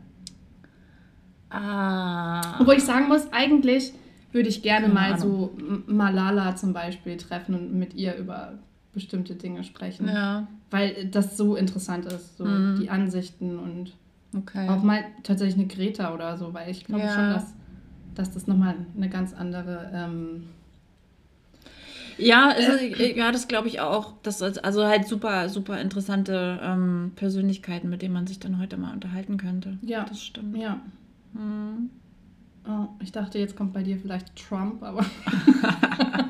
Ah. Obwohl ich sagen muss, eigentlich würde ich gerne Keine mal Ahnung. so Malala zum Beispiel treffen und mit ihr über bestimmte Dinge sprechen. Ja, Weil das so interessant ist, so Mhm. die Ansichten und okay. auch mal tatsächlich eine Greta oder so, weil ich glaube Ja. schon, dass, dass das nochmal eine ganz andere. Ähm, Ja, also, ja, das glaube ich auch. Das also halt super, super interessante ähm, Persönlichkeiten, mit denen man sich dann heute mal unterhalten könnte. Ja. das stimmt. ja. Mhm. Oh, ich dachte, jetzt kommt bei dir vielleicht Trump, aber. (laughs)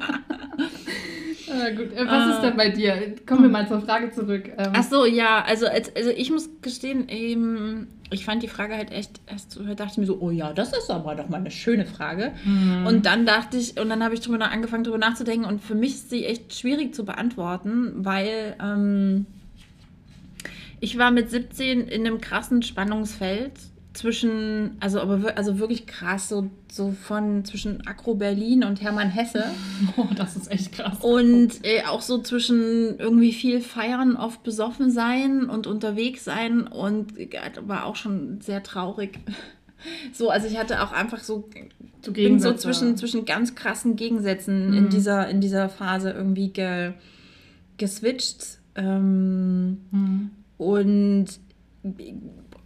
Ah, gut. Äh, Was Ah. ist denn bei dir? Kommen wir mal zur Frage zurück. Ähm, Ach so, ja, also, als, also ich muss gestehen, ähm, ich fand die Frage halt echt, erst dachte ich mir so, oh ja, das ist aber doch mal eine schöne Frage. Mhm. Und dann dachte ich, und dann habe ich drüber angefangen, drüber nachzudenken und für mich ist sie echt schwierig zu beantworten, weil ähm, ich war mit 17 in einem krassen Spannungsfeld zwischen, also aber also wirklich krass, so, so von zwischen Akro Berlin und Hermann Hesse. (laughs) oh, das ist echt krass. Und äh, auch so zwischen irgendwie viel feiern, oft besoffen sein und unterwegs sein und äh, war auch schon sehr traurig. (laughs) So, also ich hatte auch einfach so, So bin so zwischen, zwischen ganz krassen Gegensätzen in, Mhm. dieser, in dieser Phase irgendwie ge, geswitcht. Ähm, Mhm. und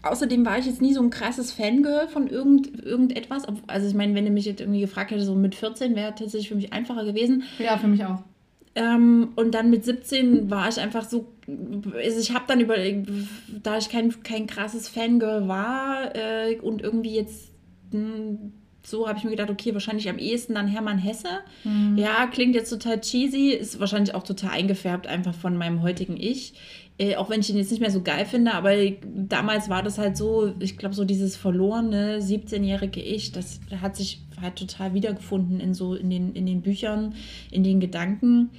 außerdem war ich jetzt nie so ein krasses Fangirl von irgend, irgendetwas. Also ich meine, wenn du mich jetzt irgendwie gefragt hättest, so mit 14 wäre tatsächlich für mich einfacher gewesen. Ja, für mich auch. Ähm, und dann mit 17 war ich einfach so, also ich habe dann überlegt, da ich kein, kein krasses Fangirl war äh, und irgendwie jetzt mh, so habe ich mir gedacht, okay, wahrscheinlich am ehesten dann Hermann Hesse. Mhm. Ja, klingt jetzt total cheesy, ist wahrscheinlich auch total eingefärbt einfach von meinem heutigen Ich. Äh, auch wenn ich ihn jetzt nicht mehr so geil finde, aber damals war das halt so, ich glaube, so dieses verlorene 17-jährige Ich, das hat sich halt total wiedergefunden in so in den, in den Büchern, in den Gedanken.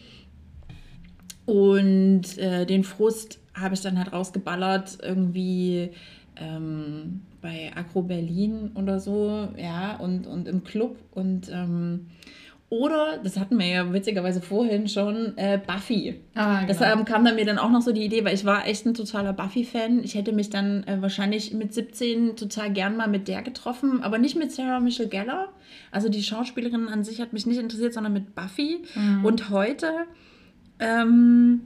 Und äh, den Frust habe ich dann halt rausgeballert, irgendwie ähm, bei Agro Berlin oder so, ja, und, und im Club. Und ähm, oder, das hatten wir ja witzigerweise vorhin schon, äh, Buffy. Ah, genau. Deshalb kam dann mir dann auch noch so die Idee, weil ich war echt ein totaler Buffy-Fan. Ich hätte mich dann äh, wahrscheinlich mit 17 total gern mal mit der getroffen, aber nicht mit Sarah Michelle Gellar. Also die Schauspielerin an sich hat mich nicht interessiert, sondern mit Buffy. Mhm. Und heute, ähm,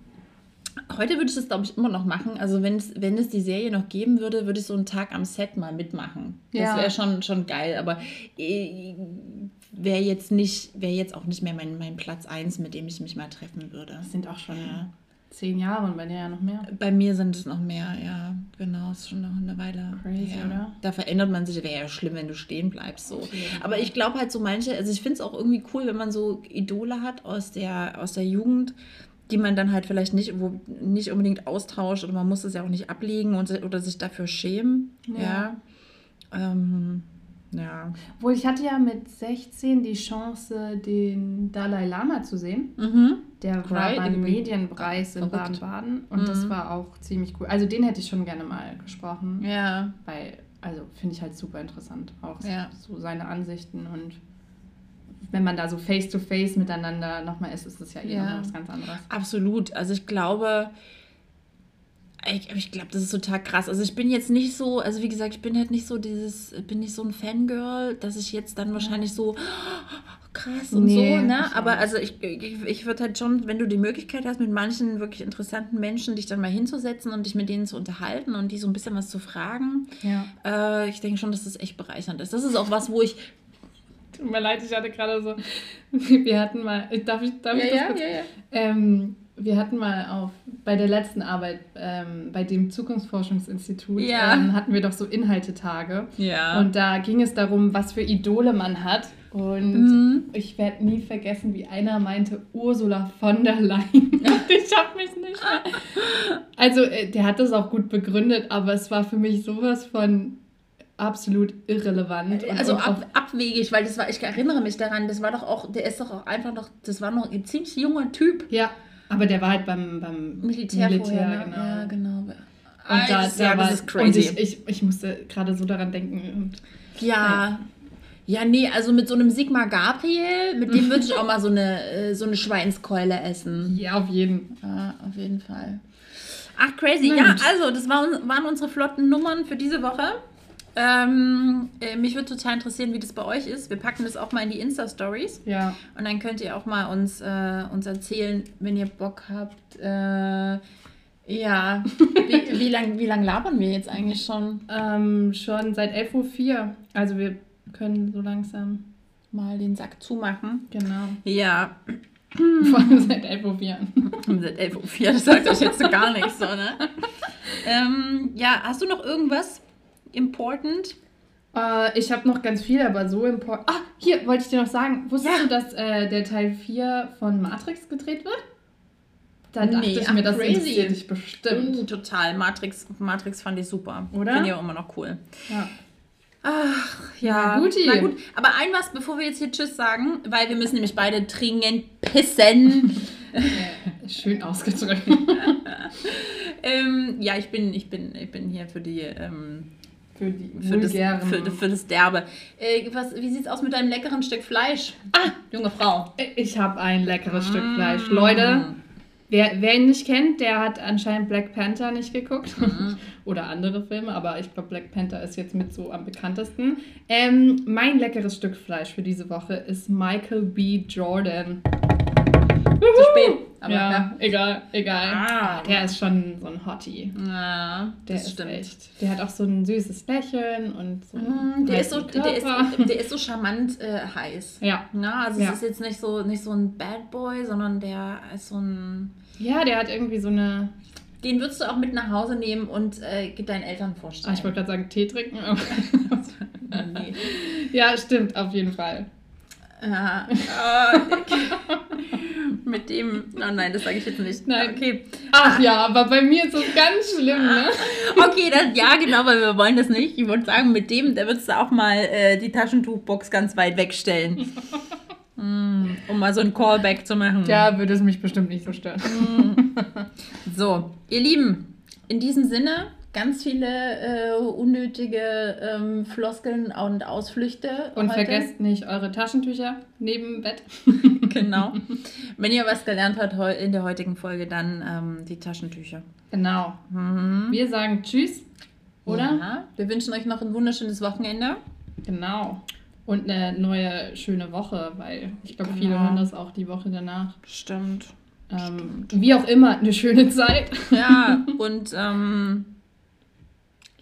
heute würde ich das, glaube ich, immer noch machen. Also wenn es, wenn es die Serie noch geben würde, würde ich so einen Tag am Set mal mitmachen. Das Ja. wäre schon, schon geil, aber äh, wäre jetzt nicht, wäre jetzt auch nicht mehr mein, mein Platz 1, mit dem ich mich mal treffen würde. Das sind auch schon Ja. zehn Jahre und bei dir ja noch mehr. Bei mir sind es noch mehr, ja, genau, ist schon noch eine Weile. Crazy, ja. oder? Da verändert man sich, wäre ja schlimm, wenn du stehen bleibst. So. Aber ich glaube halt so manche, also ich finde es auch irgendwie cool, wenn man so Idole hat aus der, aus der Jugend, die man dann halt vielleicht nicht, wo, nicht unbedingt austauscht oder man muss es ja auch nicht ablegen und, oder sich dafür schämen. Ja. Ja. Ähm, ja. Obwohl, ich hatte ja mit 16 die Chance, den Dalai Lama zu sehen. Mhm. Der war Right, beim. Medienpreis in. Baden-Baden und das Mhm. war auch ziemlich cool. Also den hätte ich schon gerne mal gesprochen, Ja. weil, also finde ich halt super interessant, auch Ja. so seine Ansichten und wenn man da so face-to-face miteinander nochmal ist, ist das ja eh Ja. noch was ganz anderes. Absolut. Also ich glaube, ich, ich glaube, das ist total krass. Also ich bin jetzt nicht so, also wie gesagt, ich bin halt nicht so dieses, bin nicht so ein Fangirl, dass ich jetzt dann wahrscheinlich so "Oh, krass und Nee, so, ne? Aber also ich, ich, ich würde halt schon, wenn du die Möglichkeit hast, mit manchen wirklich interessanten Menschen dich dann mal hinzusetzen und dich mit denen zu unterhalten und die so ein bisschen was zu fragen, Ja. äh, ich denke schon, dass das echt bereichernd ist. Das ist auch was, wo ich. Tut mir leid, ich hatte gerade so, (laughs) wir hatten mal, darf ich, darf ich das kurz? ja. Ähm, wir hatten mal auf, bei der letzten Arbeit, ähm, bei dem Zukunftsforschungsinstitut, Ja. ähm, hatten wir doch so Inhaltetage. Ja. Und da ging es darum, was für Idole man hat. Und Mhm. ich werde nie vergessen, wie einer meinte, Ursula von der Leyen. (laughs) (laughs) ich habe mich nicht mehr. Also, äh, der hat das auch gut begründet, aber es war für mich sowas von absolut irrelevant. Und, also ab, abwegig, weil das war, ich erinnere mich daran, das war doch auch, der ist doch auch einfach noch, das war noch ein ziemlich junger Typ. ja, aber der war halt beim, beim Militär, vorher, ne? genau. Ja, genau. Und da, das, da ja, war, das ist Und crazy. ich, ich, ich musste gerade so daran denken. Und ja. Ja, nee, also mit so einem Sigmar Gabriel, mit dem würde ich auch mal so eine, äh, so eine Schweinskeule essen. ja, auf jeden. Ja, auf jeden Fall. Ach, crazy. Na Ja, also, das waren, waren unsere flotten Nummern für diese Woche. Ähm, äh, mich würde total interessieren, wie das bei euch ist. Wir packen das auch mal in die Insta-Stories. Ja. Und dann könnt ihr auch mal uns, äh, uns erzählen, wenn ihr Bock habt. Äh, ja, (laughs) wie, wie lange wie lang labern wir jetzt eigentlich schon? Ähm, schon seit 11.04 Uhr. Also wir können so langsam. Mal den Sack zumachen. Genau. Ja, (laughs) Vor allem seit 11.04 Uhr. (laughs) seit 11.04 Uhr, das sagt euch jetzt so gar nichts, so, ne? Ähm, ja, hast du noch irgendwas important? Äh, ich habe noch ganz viel, aber so important. Ah, hier wollte ich dir noch sagen. Wusstest Ja. du, dass äh, der Teil 4 von Matrix gedreht wird? Da dachte Nee, ich mir, das crazy. interessiert dich bestimmt. Mm, total. Matrix, Matrix fand ich super. Oder? Finde ich auch immer noch cool. Ja. Ach, ja. Na guti. Na gut. Aber ein was, bevor wir jetzt hier Tschüss sagen, weil wir müssen nämlich beide dringend pissen. (laughs) Schön ausgedrückt. (laughs) ähm, ja, ich bin, ich bin, ich bin hier für die, ähm, Für die für, das, für, für das Derbe. Äh, was, wie sieht's aus mit deinem leckeren Stück Fleisch? Ah, junge Frau. Ich habe ein leckeres Stück Mm. Fleisch. Leute, wer, wer ihn nicht kennt, der hat anscheinend Black Panther nicht geguckt. Mhm. (laughs) Oder andere Filme, aber ich glaube, Black Panther ist jetzt mit so am bekanntesten. Ähm, mein leckeres Stück Fleisch für diese Woche ist Michael B. Jordan. Zu spät. Aber ja, ja. egal, egal. Ah, Der ist schon so ein Hottie. ja, Der das ist stimmt. echt. Der hat auch so ein süßes Lächeln und so. Mm, Der ist, so, der, ist, der ist so charmant äh, heiß. Ja. Na, also Ja. es ist jetzt nicht so, nicht so ein Bad Boy, sondern der ist so ein. ja, der hat irgendwie so eine. Den würdest du auch mit nach Hause nehmen und äh, deinen Eltern Ah, vorstellen. ich wollte gerade sagen, Tee trinken. (laughs) nee. ja, stimmt, auf jeden Fall. Ja. Ah, (laughs) mit dem. Oh nein, das sage ich jetzt nicht. Nein. Okay. Ach ja, aber bei mir ist das ganz schlimm, ne? (laughs) Okay, das, ja, genau, weil wir wollen das nicht. Ich wollte sagen, mit dem, da würdest du auch mal äh, die Taschentuchbox ganz weit wegstellen. (laughs) mm, um mal so ein Callback zu machen. Ja, würde es mich bestimmt nicht so stören. So, ihr Lieben, in diesem Sinne ganz viele äh, unnötige ähm, Floskeln und Ausflüchte. Und heute. vergesst nicht eure Taschentücher neben Bett. (laughs) Genau. Wenn ihr was gelernt habt in der heutigen Folge, dann ähm, die Taschentücher. Genau. Mhm. Wir sagen Tschüss, oder? Ja, wir wünschen euch noch ein wunderschönes Wochenende. Genau. Und eine neue schöne Woche, weil ich glaube, viele Genau. hören das auch die Woche danach. Stimmt. Ähm, wie auch immer, eine schöne Zeit. Ja, (laughs) und ähm,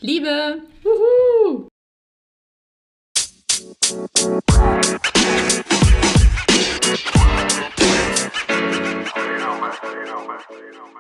Liebe! Wuhu! You know, man. You know, man. You know, man.